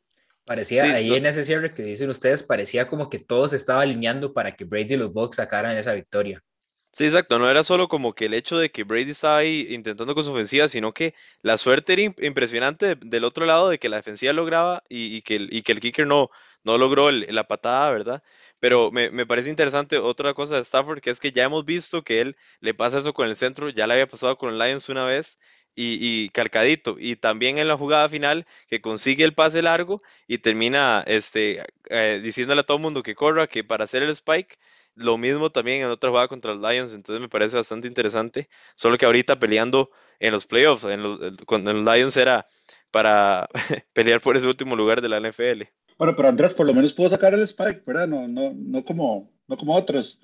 Parecía, Sí, ahí no- en ese cierre que dicen ustedes, parecía como que todo se estaba alineando para que Brady y los Bucks sacaran esa victoria. Sí, exacto. No era solo como que el hecho de que Brady estaba ahí intentando con su ofensiva, sino que la suerte era im- impresionante de- del otro lado de que la defensiva lograba y, y que, el, y que el kicker no, no logró el- la patada, ¿verdad? Pero me, me parece interesante otra cosa de Stafford, que es que ya hemos visto que él le pasa eso con el centro, ya le había pasado con el Lions una vez y, y calcadito. Y también en la jugada final que consigue el pase largo y termina este, eh, diciéndole a todo el mundo que corra, que para hacer el spike. Lo mismo también en otra jugada contra los Lions, entonces me parece bastante interesante. Solo que ahorita peleando en los playoffs, en los, en los Lions era para (laughs) pelear por ese último lugar de la NFL. Bueno, pero Andrés por lo menos pudo sacar el Spike, ¿verdad? No, no, no, como, no como otros.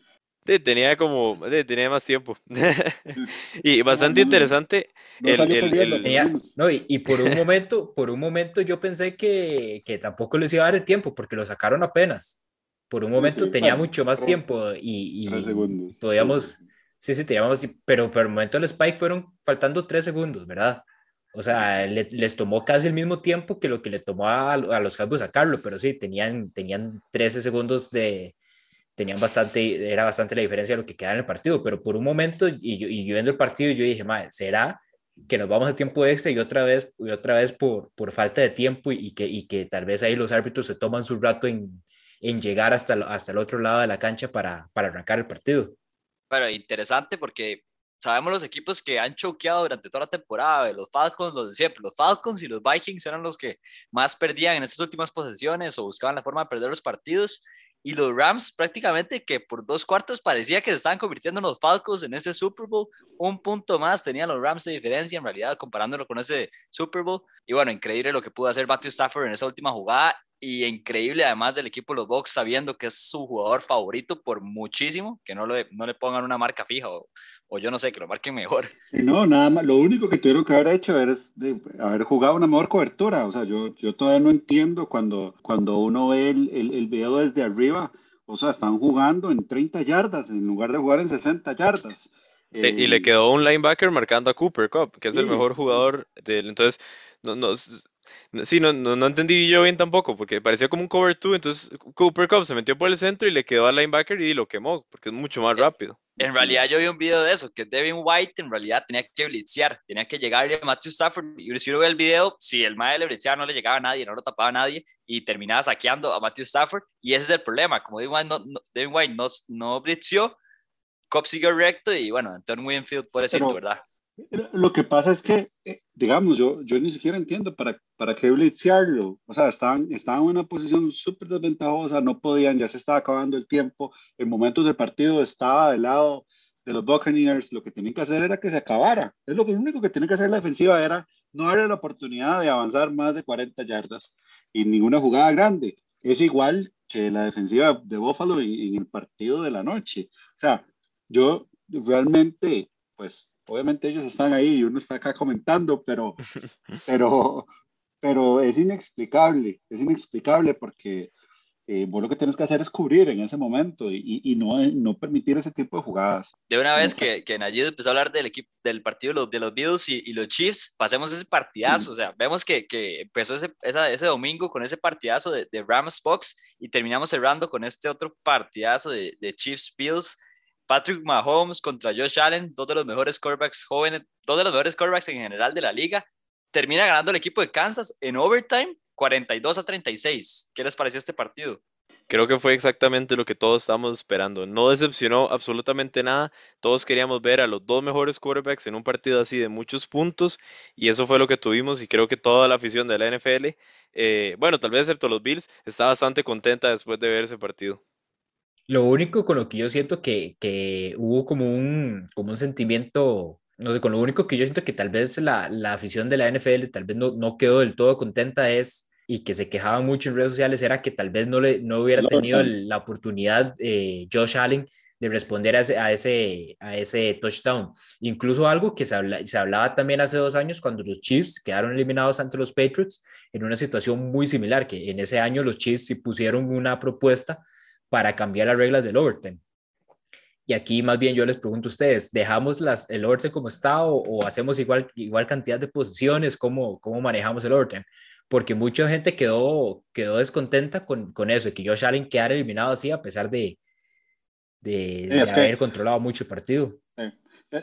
Sí, tenía como, sí, tenía más tiempo. (laughs) (laughs) Y bastante no, no. interesante No el, el- el- Tenía- y, y por un (laughs) momento, por un momento yo pensé que, que tampoco les iba a dar el tiempo porque lo sacaron apenas. Por un momento sí, tenía bueno, mucho más tiempo y, y Tres segundos. podíamos, sí, sí, teníamos, pero por el momento del spike fueron faltando tres segundos, ¿verdad? O sea, le- les tomó casi el mismo tiempo que lo que le tomó a, a los Cowboys sacarlo, pero sí, tenían, tenían 13 segundos de, tenían bastante, era bastante la diferencia de lo que quedaba en el partido, pero por un momento, y yo, y yo viendo el partido, yo dije, madre, ¿será que nos vamos a tiempo extra y otra vez, y otra vez por, por falta de tiempo y, y que, y que tal vez ahí los árbitros se toman su rato en, en llegar hasta hasta el otro lado de la cancha para, para arrancar el partido? Bueno, interesante porque sabemos los equipos que han choqueado durante toda la temporada, los Falcons, los de siempre, los Falcons y los Vikings eran los que más perdían en estas últimas posesiones o buscaban la forma de perder los partidos. Y los Rams prácticamente que por dos cuartos parecía que se estaban convirtiendo en los Falcons en ese Super Bowl. Un punto más tenían los Rams de diferencia en realidad comparándolo con ese Super Bowl. Y bueno, increíble lo que pudo hacer Matthew Stafford en esa última jugada y increíble además del equipo de los Bucks sabiendo que es su jugador favorito por muchísimo, que no, lo, no le pongan una marca fija o, o, yo no sé, que lo marquen mejor. (laughs) No, nada más, lo único que tuvieron que haber hecho es de haber jugado una mejor cobertura, o sea, yo, yo todavía no entiendo cuando, cuando uno ve el, el, el video desde arriba, o sea, están jugando en 30 yardas en lugar de jugar en 60 yardas. Eh, y le quedó un linebacker marcando a Cooper Cup, que es el mejor jugador del, entonces, no, no, Sí, no, no, no, entendí yo bien tampoco, porque parecía como un cover 2, entonces Cooper Cup se metió por el centro y le quedó al linebacker y lo quemó, porque es mucho más rápido. En realidad yo vi un video de eso, que Devin White en realidad tenía que blitzear, tenía que llegarle a Matthew Stafford, y si uno ve el video, si el mae le blitzeaba no le llegaba a nadie, no lo tapaba a nadie, y terminaba saqueando a Matthew Stafford, y ese es el problema, como Devin White no, no, Devin White no, no blitzeó, Cobb siguió recto, y bueno, Antonio Winfield por decirlo, ¿verdad? Lo que pasa es que, eh, digamos, yo, yo ni siquiera entiendo para, para qué blitzearlo. O sea, estaban, estaban en una posición súper desventajosa, no podían, ya se estaba acabando el tiempo. En momentos del partido estaba del lado de los Buccaneers. Lo que tenían que hacer era que se acabara. Es lo, que, lo único que tiene que hacer la defensiva era no darle la oportunidad de avanzar más de 40 yardas y ninguna jugada grande. Es igual que la defensiva de Buffalo en, en el partido de la noche. O sea, yo realmente, pues obviamente ellos están ahí y uno está acá comentando, pero, (laughs) pero, pero es inexplicable, es inexplicable porque eh, vos lo que tienes que hacer es cubrir en ese momento y, y, no, no permitir ese tipo de jugadas. De una vez que, que Nayid empezó a hablar del equipo, del partido de los, de los Bills y, y, los Chiefs, pasemos ese partidazo, mm. o sea, vemos que, que empezó ese, esa, ese domingo con ese partidazo de, de Rams Box y terminamos cerrando con este otro partidazo de, de Chiefs Bills Patrick Mahomes contra Josh Allen, dos de los mejores quarterbacks jóvenes, dos de los mejores quarterbacks en general de la liga. Termina ganando el equipo de Kansas en overtime 42 a 36. ¿Qué les pareció este partido? Creo que fue exactamente lo que todos estábamos esperando. No decepcionó absolutamente nada. Todos queríamos ver a los dos mejores quarterbacks en un partido así de muchos puntos y eso fue lo que tuvimos y creo que toda la afición de la NFL, eh, bueno, tal vez excepto los Bills, está bastante contenta después de ver ese partido. Lo único con lo que yo siento que, que hubo como un, como un sentimiento, no sé, con lo único que yo siento que tal vez la, la afición de la NFL tal vez no, no quedó del todo contenta es y que se quejaban mucho en redes sociales era que tal vez no, le, no hubiera tenido la oportunidad eh, Josh Allen de responder a ese, a ese, a ese touchdown. Incluso algo que se, habla, se hablaba también hace dos años cuando los Chiefs quedaron eliminados ante los Patriots en una situación muy similar, que en ese año los Chiefs sí pusieron una propuesta para cambiar las reglas del overtime. Y aquí más bien yo les pregunto a ustedes, ¿dejamos las, el overtime como está o, hacemos igual, igual cantidad de posiciones? ¿Cómo, ¿Cómo manejamos el overtime? Porque mucha gente quedó, quedó descontenta con, con eso, y que Josh Allen quedara eliminado así a pesar de, de, haber controlado mucho el partido. Eh,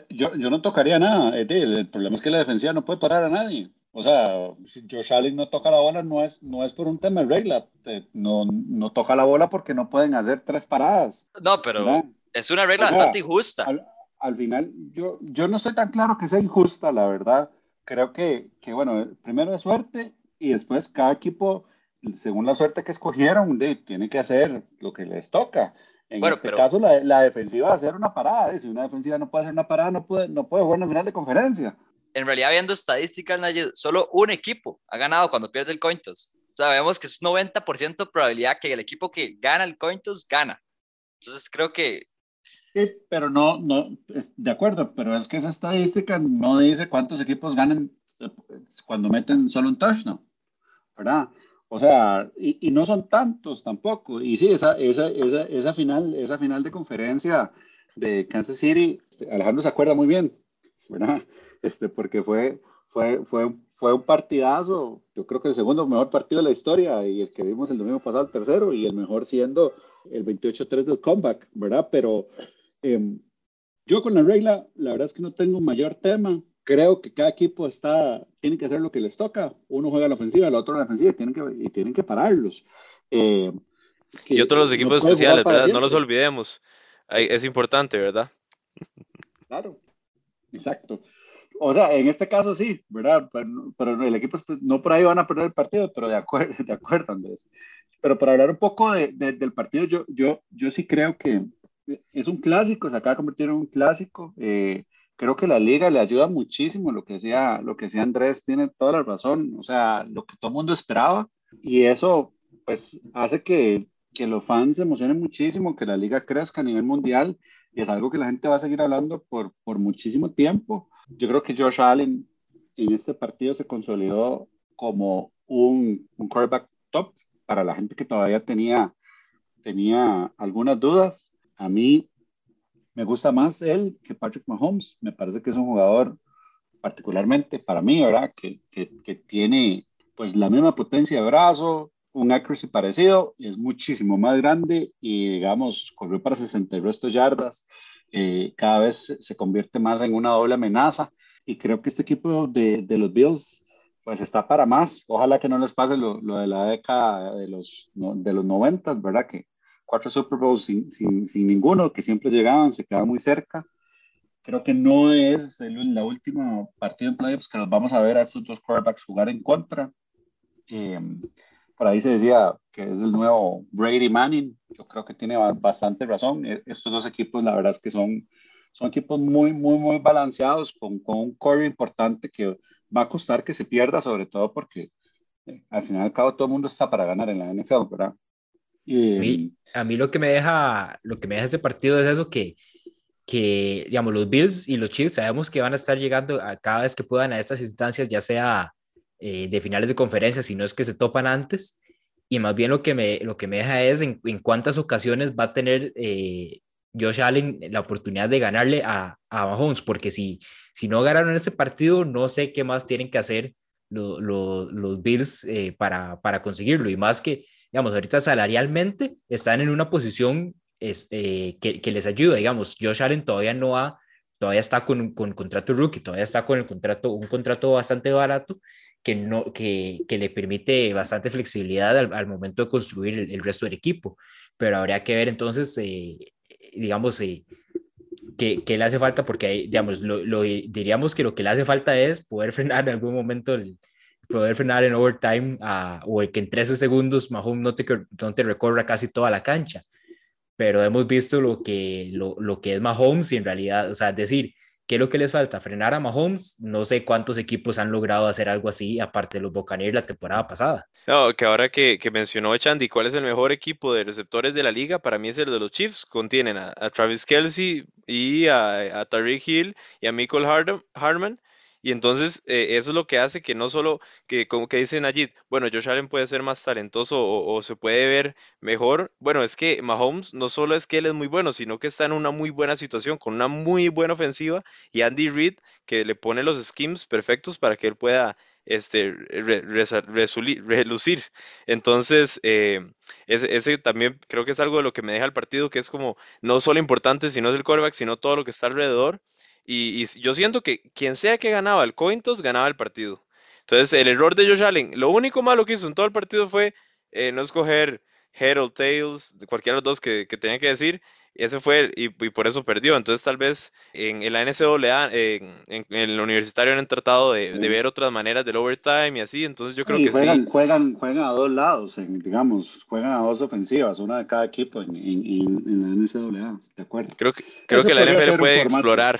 yo, yo no tocaría nada, el problema es que la defensiva no puede parar a nadie. O sea, si Josh Allen no toca la bola, no es, no es por un tema de regla. No, no toca la bola porque no pueden hacer tres paradas. No, pero es una regla bastante injusta. Al, final, yo, yo no estoy tan claro que sea injusta, la verdad. Creo que, que, bueno, primero es suerte y después cada equipo, según la suerte que escogieron, de, tiene que hacer lo que les toca. En este caso, la, la, defensiva va a hacer una parada. Si una defensiva no puede hacer una parada, no puede, no puede jugar en la final de conferencia en realidad viendo estadísticas, solo un equipo ha ganado cuando pierde el cointos. O sea, vemos que es 90% probabilidad que el equipo que gana el cointos gana. Entonces creo que... Sí, pero no, no, de acuerdo, pero es que esa estadística no dice cuántos equipos ganan cuando meten solo un touchdown, ¿verdad? O sea, y, y, no son tantos tampoco. Y sí, esa, esa, esa, esa, final, esa final de conferencia de Kansas City, Alejandro se acuerda muy bien, ¿verdad? Este, porque fue, fue, fue, fue un partidazo, yo creo que el segundo mejor partido de la historia y el que vimos el domingo pasado el tercero y el mejor siendo el 28-3 del comeback, ¿verdad? Pero eh, yo con la regla, la verdad es que no tengo mayor tema. Creo que cada equipo está, tiene que hacer lo que les toca. Uno juega la ofensiva, el otro la defensiva y tienen que, y tienen que pararlos. Eh, y otros los equipos especiales, ¿verdad? No los olvidemos. Es importante, ¿verdad? Claro, Exacto. O sea, en este caso sí, ¿verdad? Pero, el equipo no por ahí van a perder el partido, pero de acuerdo, (laughs) de acuerdo Andrés. Pero para hablar un poco de, del partido, yo, yo, yo sí creo que es un clásico, se acaba de convertir en un clásico. Eh, creo que la liga le ayuda muchísimo, lo que decía, lo que decía Andrés tiene toda la razón, o sea, lo que todo el mundo esperaba, y eso pues hace que, que los fans se emocionen muchísimo, que la liga crezca a nivel mundial, es algo que la gente va a seguir hablando por, por muchísimo tiempo. Yo creo que Josh Allen en este partido se consolidó como un, un quarterback top para la gente que todavía tenía, tenía algunas dudas. A mí me gusta más él que Patrick Mahomes. Me parece que es un jugador particularmente para mí, ¿verdad? Que, que, que tiene pues la misma potencia de brazo, un accuracy parecido, es muchísimo más grande y digamos, corrió para 60 y resto yardas. Eh, cada vez se convierte más en una doble amenaza y creo que este equipo de, de los Bills pues está para más. Ojalá que no les pase lo, lo de la década de los, de los 90, ¿verdad? Que cuatro Super Bowls sin, sin, sin, ninguno, que siempre llegaban, se quedaban muy cerca. Creo que no es el, la última partida en playoffs que los vamos a ver a estos dos quarterbacks jugar en contra. Eh, por ahí se decía que es el nuevo Brady Manning. Yo creo que tiene bastante razón. E, estos dos equipos, la verdad es que son, son equipos muy, muy, muy balanceados, con, con un core importante que va a costar que se pierda, sobre todo porque eh, al final y al cabo todo el mundo está para ganar en la NFL, ¿verdad? Y, a, mí, lo que me deja, lo que me deja este partido es eso que, que, digamos, los Bills y los Chiefs sabemos que van a estar llegando a cada vez que puedan a estas instancias, ya sea eh, de finales de conferencia, si no es que se topan antes. Y más bien lo que me, lo que me deja es en, en cuántas ocasiones va a tener eh, Josh Allen la oportunidad de ganarle a, a Mahomes, porque si, si no ganaron ese partido, no sé qué más tienen que hacer los Bills eh, para, para conseguirlo. Y más que, digamos, ahorita salarialmente están en una posición es, que, que, les ayuda, digamos, Josh Allen todavía no ha, todavía está con, con contrato rookie, todavía está con el contrato, un contrato bastante barato que, no, que, que le permite bastante flexibilidad al, momento de construir el, resto del equipo. Pero habría que ver entonces, eh, digamos, eh, qué, le hace falta, porque, digamos, lo, lo, diríamos que lo que le hace falta es poder (laughs) frenar en algún momento, el, poder frenar en overtime o que en 13 segundos Mahomes no te, no te recorra casi toda la cancha. Pero hemos visto lo que, lo, lo que es Mahomes y en realidad, o sea, es decir, ¿Qué es lo que les falta? ¿Frenar a Mahomes? No sé cuántos equipos han logrado hacer algo así, aparte de los Buccaneers la temporada pasada. No, que ahora que, que mencionó Chandy, ¿cuál es el mejor equipo de receptores de la liga? Para mí es el de los Chiefs. Contienen a, Travis Kelsey y a, a Tariq Hill y a Michael Harman. Y entonces eh, eso es lo que hace que no solo, que como que dice Najid, bueno, Josh Allen puede ser más talentoso o, se puede ver mejor. Bueno, es que Mahomes no solo es que él es muy bueno, sino que está en una muy buena situación, con una muy buena ofensiva. Y Andy Reid, que le pone los schemes perfectos para que él pueda este, relucir. Entonces, eh, ese, también creo que es algo de lo que me deja el partido, que es como no solo importante, si no es el quarterback, sino todo lo que está alrededor. Y, yo siento que quien sea que ganaba el Cointos, ganaba el partido. Entonces, el error de Josh Allen, lo único malo que hizo en todo el partido fue eh, no escoger Head o Tails, cualquiera de los dos que, que tenía que decir. Ese fue, y, por eso perdió. Entonces, tal vez en, en la NCAA, en, en, el universitario, han tratado de, de, ver otras maneras del overtime y así. Entonces, yo creo que juegan, sí. Juegan, juegan a dos lados, digamos, juegan a dos ofensivas, una de cada equipo en, la NCAA. De acuerdo. Creo que, creo que la NFL puede explorar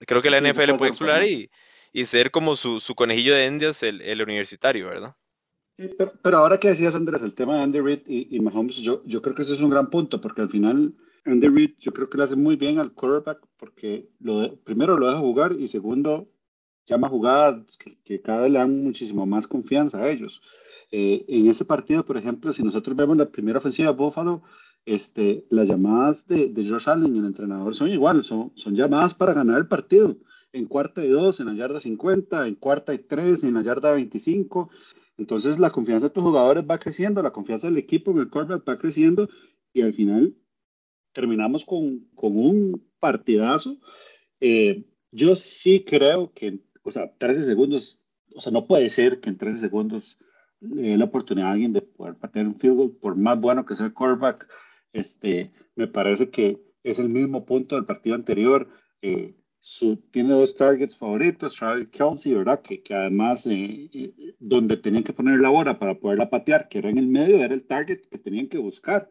Creo que la NFL puede explorar y, y, ser como su, su, conejillo de indias el, el universitario, ¿verdad? Sí, pero, ahora que decías, Andrés, el tema de Andy Reid y, y, Mahomes, yo, yo creo que ese es un gran punto, porque al final Andy Reid yo creo que le hace muy bien al quarterback, porque lo primero lo deja jugar y segundo llama jugadas que, que, cada vez le dan muchísimo más confianza a ellos. Eh, en ese partido, por ejemplo, si nosotros vemos la primera ofensiva de Buffalo, este, las llamadas de, de Josh Allen y el entrenador son iguales, son, son llamadas para ganar el partido. En cuarta y dos, en la yarda 50, en cuarta y tres, en la yarda 25. Entonces la confianza de tus jugadores va creciendo, la confianza del equipo en el quarterback va creciendo y al final terminamos con, con un partidazo. Eh, yo sí creo que, o sea, 13 segundos, o sea, no puede ser que en 13 segundos le dé la oportunidad a alguien de poder patear un field goal, por más bueno que sea el quarterback este, me parece que es el mismo punto del partido anterior. Eh, su, tiene dos targets favoritos, Travis Kelsey, ¿verdad? Que, que además, eh, eh, donde tenían que poner la bola para poderla patear, que era en el medio, era el target que tenían que buscar.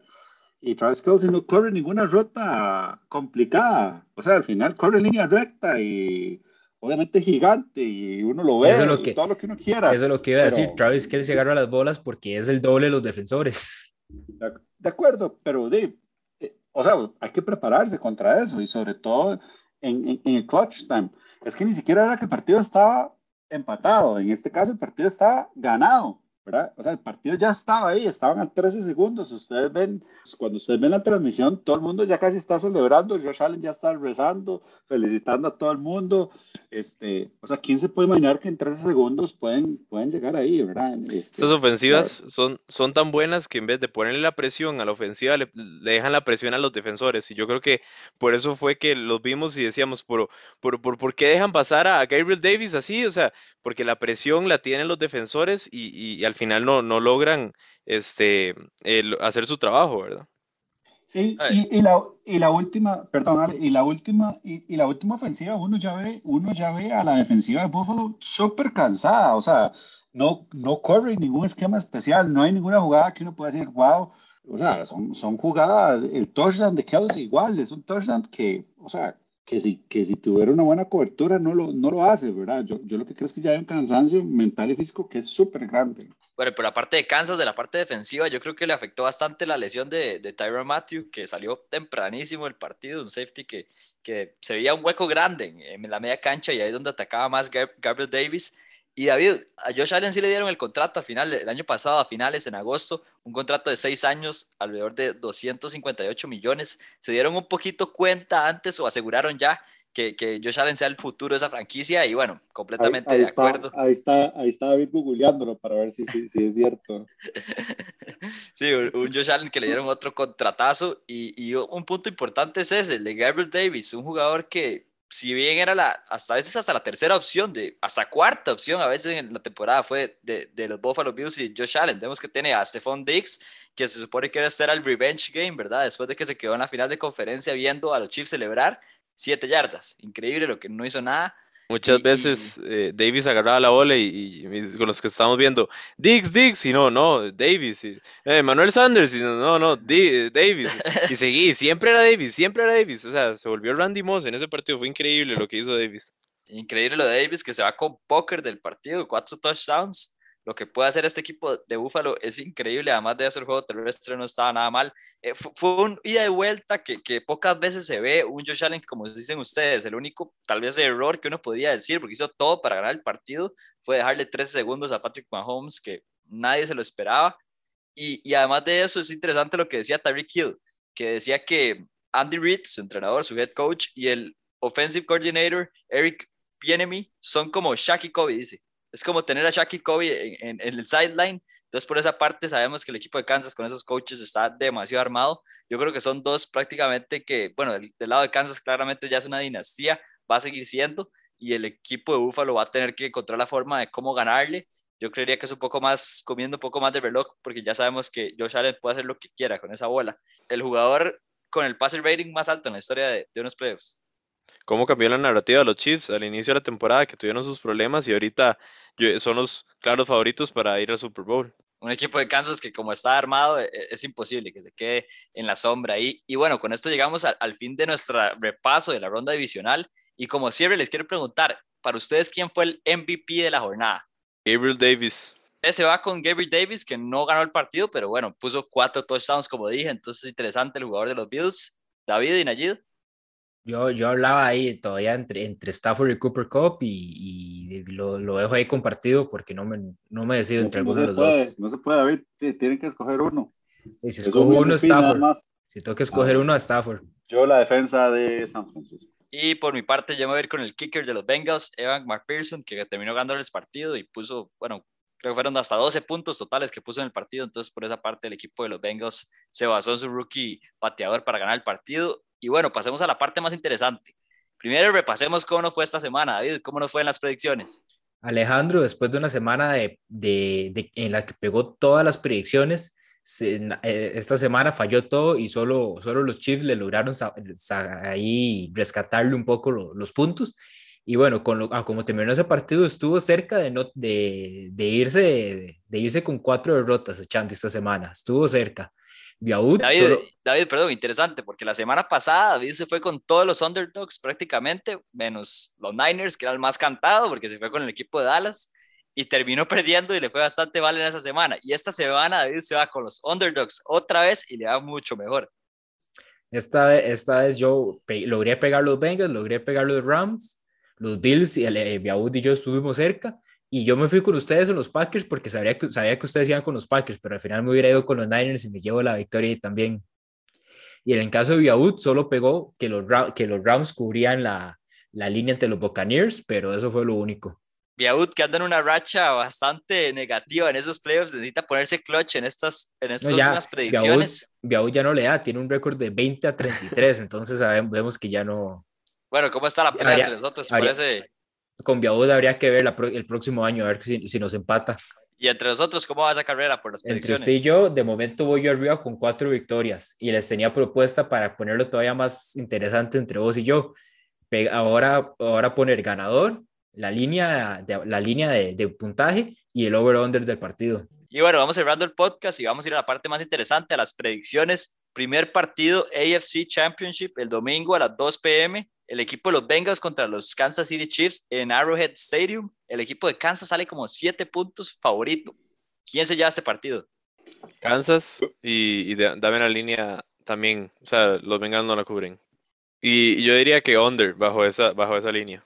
Y Travis Kelsey no corre ninguna ruta complicada. O sea, al final corre en línea recta y obviamente gigante y uno lo ve, Eso es lo que- todo lo que uno quiera. Eso es lo que iba a decir. Travis Kelsey agarra las bolas porque es el doble de los defensores. De, acuerdo, pero de, eh, o sea, hay que prepararse contra eso y sobre todo en- en el clutch time. Es que ni siquiera era que el partido estaba empatado, en este caso el partido estaba ganado, ¿verdad? O sea, el partido ya estaba ahí, estaban a 13 segundos. Ustedes ven, cuando ustedes ven la transmisión, todo el mundo ya casi está celebrando, Josh Allen ya está rezando, felicitando a todo el mundo. Este, o sea, ¿quién se puede imaginar que en 13 segundos pueden, pueden llegar ahí, ¿verdad? Este, Estas ofensivas son, son tan buenas que en vez de ponerle la presión a la ofensiva, le, le dejan la presión a los defensores. Y yo creo que por eso fue que los vimos y decíamos, por, por, por, ¿por qué dejan pasar a Gabriel Davis así? O sea, porque la presión la tienen los defensores y, y- y al final no, no logran este, el- hacer su trabajo, ¿verdad? Sí, y, y la, y la última, perdón, y la última, y, y la última ofensiva, uno ya ve, uno ya ve a la defensiva de Buffalo súper cansada, o sea, no, no corre ningún esquema especial, no hay ninguna jugada que uno pueda decir, wow, o sea, son, son jugadas, el touchdown de Kelsey igual, es un touchdown que, o sea, que si, que si tuviera una buena cobertura no lo, no lo hace, ¿verdad? Yo, yo lo que creo es que ya hay un cansancio mental y físico que es súper grande. Bueno, pero la parte de Kansas, de la parte defensiva, yo creo que le afectó bastante la lesión de, de Tyron Matthew, que salió tempranísimo del partido, un safety que, que se veía un hueco grande en, en la media cancha y ahí es donde atacaba más Gab- Gabriel Davis. Y David, a Josh Allen sí le dieron el contrato a final, el año pasado, a finales, en agosto, un contrato de seis años, alrededor de 258 millones. Se dieron un poquito cuenta antes o aseguraron ya que, que Josh Allen sea el futuro de esa franquicia y bueno, completamente ahí, ahí de está, acuerdo. ahí está, ahí está David googleándolo para ver si, si, si es cierto. (laughs) Sí, un un Josh Allen que le dieron otro contratazo y, y un punto importante es ese, el de Gabriel Davis, un jugador que si bien era la, hasta a veces hasta la tercera opción, de, hasta cuarta opción, a veces en la temporada fue de, de los Buffalo Bills y Josh Allen. Vemos que tiene a Stephon Diggs, que se supone que era era el revenge game, ¿verdad? Después de que se quedó en la final de conferencia viendo a los Chiefs celebrar siete yardas. Increíble lo que no hizo nada. Muchas Y- veces eh, Davis agarraba la bola y, y- y con los que estábamos viendo, Diggs, Diggs, y no, no, Davis, y, eh, Manuel Sanders, y no, no, Davis, y seguí, siempre era Davis, siempre era Davis, o sea, se volvió Randy Moss en ese partido, fue increíble lo que hizo Davis. Increíble lo de Davis, que se va con póker del partido, cuatro touchdowns. Lo que puede hacer este equipo de Búfalo es increíble. Además de eso, el juego terrestre no estaba nada mal. Eh, fu- fue un ida y vuelta que, que pocas veces se ve. Un Josh Allen, como dicen ustedes, el único tal vez error que uno podría decir, porque hizo todo para ganar el partido, fue dejarle 13 segundos a Patrick Mahomes, que nadie se lo esperaba. Y, y además de eso, es interesante lo que decía Tyreek Hill, que decía que Andy Reid, su entrenador, su head coach, y el offensive coordinator, Eric Bienemy, son como Shaq y Kobe, dice. Es como tener a Shaq y Kobe en, el sideline. Entonces, por esa parte, sabemos que el equipo de Kansas con esos coaches está demasiado armado. Yo creo que son dos prácticamente que, bueno, del, del lado de Kansas claramente ya es una dinastía, va a seguir siendo, y el equipo de Buffalo va a tener que encontrar la forma de cómo ganarle. Yo creería que es un poco más, comiendo un poco más de reloj, porque ya sabemos que Josh Allen puede hacer lo que quiera con esa bola. El jugador con el passer rating más alto en la historia de, de unos playoffs. Cómo cambió la narrativa de los Chiefs al inicio de la temporada, que tuvieron sus problemas y ahorita son los claros favoritos para ir al Super Bowl. un equipo de Kansas que como está armado e- es, imposible que se quede en la sombra ahí. Y bueno, con esto llegamos al, al fin de nuestro repaso de la ronda divisional. Y como siempre les quiero preguntar, para ustedes, ¿quién fue el MVP de la jornada? Gabriel Davis. Se va con Gabriel Davis, que no ganó el partido, pero bueno, puso cuatro touchdowns, como dije, entonces es interesante el jugador de los Bills. David y Nayid. Yo, yo hablaba ahí todavía entre, entre Stafford y Cooper Cup y, y lo, lo dejo ahí compartido porque no me, no me decido entre no alguno de los puede, dos. no se puede, David, tienen que escoger uno. Y si Es escojo un uno, Stafford. Si tengo que escoger Ah. uno, a Stafford. Yo la defensa de San Francisco. Y por mi parte, yo me voy a ir con el kicker de los Bengals, Evan McPherson, que terminó ganando el partido y puso, bueno, creo que fueron hasta 12 puntos totales que puso en el partido. Entonces, por esa parte, el equipo de los Bengals se basó en su rookie pateador para ganar el partido. Y bueno, pasemos a la parte más interesante. Primero, repasemos cómo nos fue esta semana, David, cómo nos fue en las predicciones. Alejandro, después de una semana de, en la que pegó todas las predicciones, eh, esta semana falló todo y solo, solo los Chiefs le lograron ahí rescatarle un poco los puntos. Y bueno, con lo, ah, como terminó ese partido, estuvo cerca de, no, de, irse, de, irse con cuatro derrotas, echando esta semana. Estuvo cerca. David, David, perdón, interesante, porque la semana pasada David se fue con todos los underdogs prácticamente, menos los Niners, que era el más cantado, porque se fue con el equipo de Dallas y terminó (laughs) perdiendo y le fue bastante mal en esa semana. Y esta semana David se va con los underdogs otra vez y le va mucho mejor. Esta vez, esta vez yo logré pegar los Bengals, logré pegar los Rams, los Bills y el, el y yo estuvimos cerca. Y yo me fui con ustedes en los Packers porque sabía que, sabía que ustedes iban con los Packers, pero al final me hubiera ido con los Niners y me llevo la victoria también. Y en el caso de Biaud, solo pegó que los, que los Rams cubrían la, la línea entre los Buccaneers, pero eso fue lo único. Biaud, que anda en una racha bastante negativa en esos playoffs, necesita ponerse clutch en estas, en estas últimas predicciones. Biaud, ya no le da, tiene un récord de 20 a 33, entonces sabemos, vemos que ya no. Bueno, ¿cómo está la pelea entre nosotros? Con Biaud habría que ver el próximo año, a ver si, si, nos empata. Y entre nosotros, ¿cómo va esa carrera por las? Entre usted y yo, de momento voy yo arriba con cuatro victorias y les tenía propuesta para ponerlo todavía más interesante entre vos y yo. Ahora, ahora poner ganador la línea de, la línea de, puntaje y el over-under del partido. Y bueno, vamos cerrando el podcast y vamos a ir a la parte más interesante, a las predicciones. Primer partido AFC Championship el domingo a las 2 p.m. El equipo de los Bengals contra los Kansas City Chiefs en Arrowhead Stadium. El equipo de Kansas sale como 7 puntos favorito. ¿Quién se lleva este partido? Kansas y, dame la línea también. O sea, los Bengals no la cubren. Y, yo diría que under bajo esa, bajo esa línea.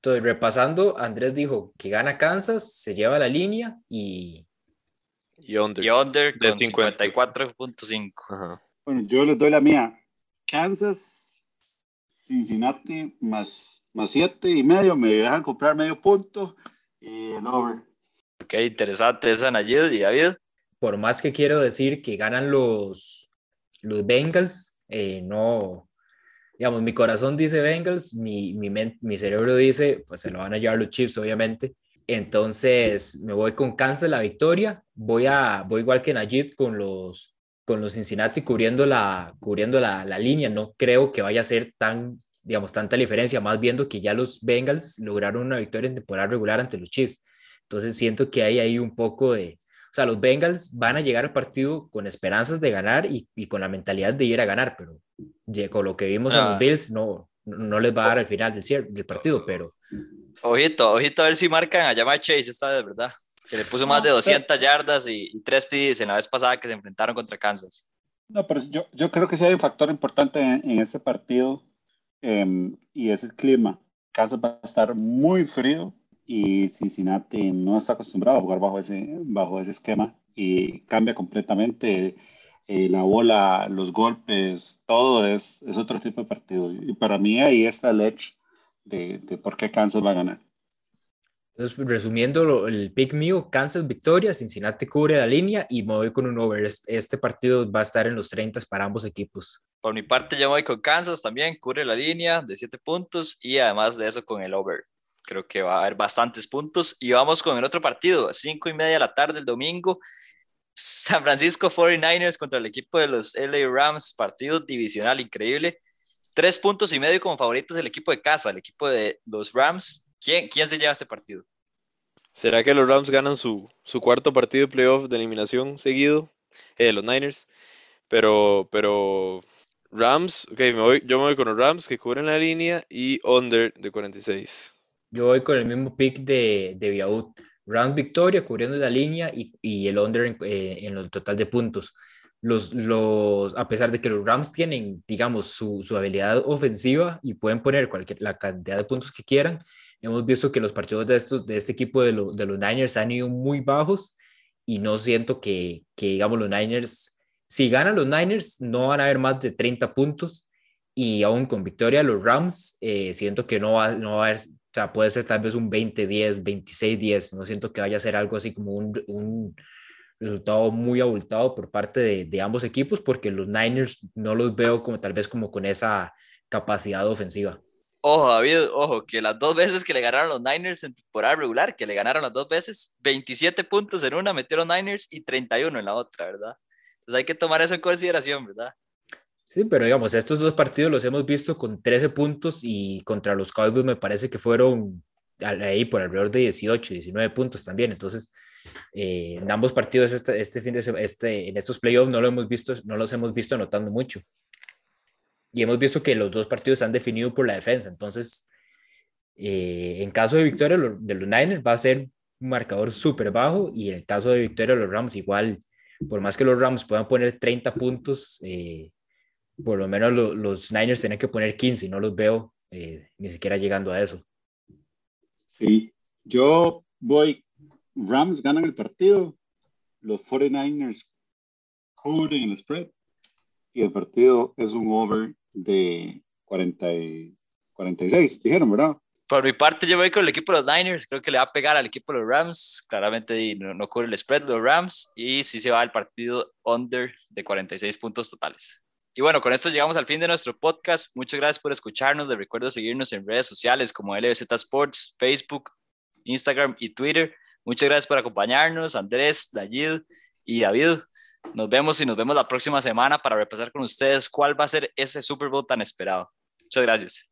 Entonces, repasando, Andrés dijo que gana Kansas, se lleva la línea y... Y under. Y under de 54.5. Bueno, yo les doy la mía. Kansas, Cincinnati más, más siete y medio, me dejan comprar medio punto y el over. Ok, interesante esa Nayid y David. Por más que quiero decir que ganan los, los Bengals, eh, no, digamos, mi corazón dice Bengals, mi, mi, mi cerebro dice, pues se lo van a llevar los Chiefs, obviamente. Entonces me voy con Kansas la victoria, voy, a, voy igual que Najid con los, con los Cincinnati cubriendo, la, cubriendo la, la línea. No creo que vaya a ser tan, digamos, tanta diferencia, más viendo que ya los Bengals lograron una victoria en temporada regular ante los Chiefs. Entonces siento que hay ahí un poco de, o sea, los Bengals van a llegar al partido con esperanzas de ganar y, y con la mentalidad de ir a ganar, pero con lo que vimos en los ah. Bills no, no les va a dar al final del, del partido, pero... Ojito, ojito a ver si marcan a Jamar Chase esta vez, ¿verdad? Que le puso más de 200 yardas y, y 3 TDs en la vez pasada que se enfrentaron contra Kansas. No, pero yo, yo creo que sí hay un factor importante en, este partido em, y es el clima. Kansas va a estar muy frío y Cincinnati no está acostumbrado a jugar bajo ese, bajo ese esquema y cambia completamente eh, la bola, los golpes, todo es, es otro tipo de partido. Y para mí ahí está el edge de, de por qué Kansas va a ganar. Entonces, resumiendo el pick mío, Kansas victoria, Cincinnati cubre la línea y me voy con un over. Este partido va a estar en los 30 para ambos equipos. Por mi parte, yo voy con Kansas también, cubre la línea de 7 puntos y además de eso con el over. Creo que va a haber bastantes puntos. Y vamos con el otro partido, 5 y media de la tarde el domingo. San Francisco 49ers contra el equipo de los LA Rams, partido divisional increíble. Tres puntos y medio como favoritos el equipo de casa, el equipo de los Rams. ¿Quién, quién se lleva este partido? ¿Será que los Rams ganan su, su cuarto partido de playoff de eliminación seguido? Eh, los Niners. Pero, pero Rams, ok, me voy, yo me voy con los Rams que cubren la línea y under de 46. Yo voy con el mismo pick de, de Biaud. Rams victoria cubriendo la línea y, y el under en, eh, en, el total de puntos. Los, los, a pesar de que los Rams tienen, digamos, su, su habilidad ofensiva y pueden poner cualquier, la cantidad de puntos que quieran, hemos visto que los partidos de, estos, de este equipo de, de los Niners han ido muy bajos y no siento que, que, digamos, los Niners, si ganan los Niners, no van a haber más de 30 puntos y aún con victoria los Rams, eh, siento que no va, no va a haber o sea, puede ser tal vez un 20-10, 26-10. No siento que vaya a ser algo así como un, un resultado muy abultado por parte de, de, ambos equipos, porque los Niners no los veo como tal vez como con esa capacidad ofensiva. Ojo, David, ojo, que las dos veces que le ganaron los Niners en temporada regular, que le ganaron las dos veces, 27 puntos en una metieron Niners y 31 en la otra, ¿verdad? Entonces hay que tomar eso en consideración, ¿verdad? Sí, pero digamos, estos dos partidos los hemos visto con 13 puntos y contra los Cowboys me parece que fueron ahí por alrededor de 18, 19 puntos también. Entonces, eh, en ambos partidos este, este fin de este, en estos playoffs no lo hemos visto, no los hemos visto anotando mucho. Y hemos visto que los dos partidos se han definido por la defensa. Entonces, eh, en caso de victoria de los Niners va a ser un marcador súper bajo y en el caso de victoria de los Rams igual, por más que los Rams puedan poner 30 puntos, eh, por lo menos los Niners tienen que poner 15 y no los veo ni siquiera llegando a eso. Sí, yo voy, Rams ganan el partido, los 49ers cubren el spread y el partido es un over de 40 46, dijeron, ¿verdad? Por mi parte, yo voy con el equipo de los Niners. Creo que le va a pegar al equipo de los Rams. Claramente no, no cubre el spread de los Rams. Y sí se va el partido under de 46 puntos totales. Y bueno, con esto llegamos al fin de nuestro podcast. Muchas gracias por escucharnos. Les recuerdo seguirnos en redes sociales como LBZ Sports, Facebook, Instagram y Twitter. Muchas gracias por acompañarnos, Andrés, Dayid y David. Nos vemos y nos vemos la próxima semana para repasar con ustedes cuál va a ser ese Super Bowl tan esperado. Muchas gracias.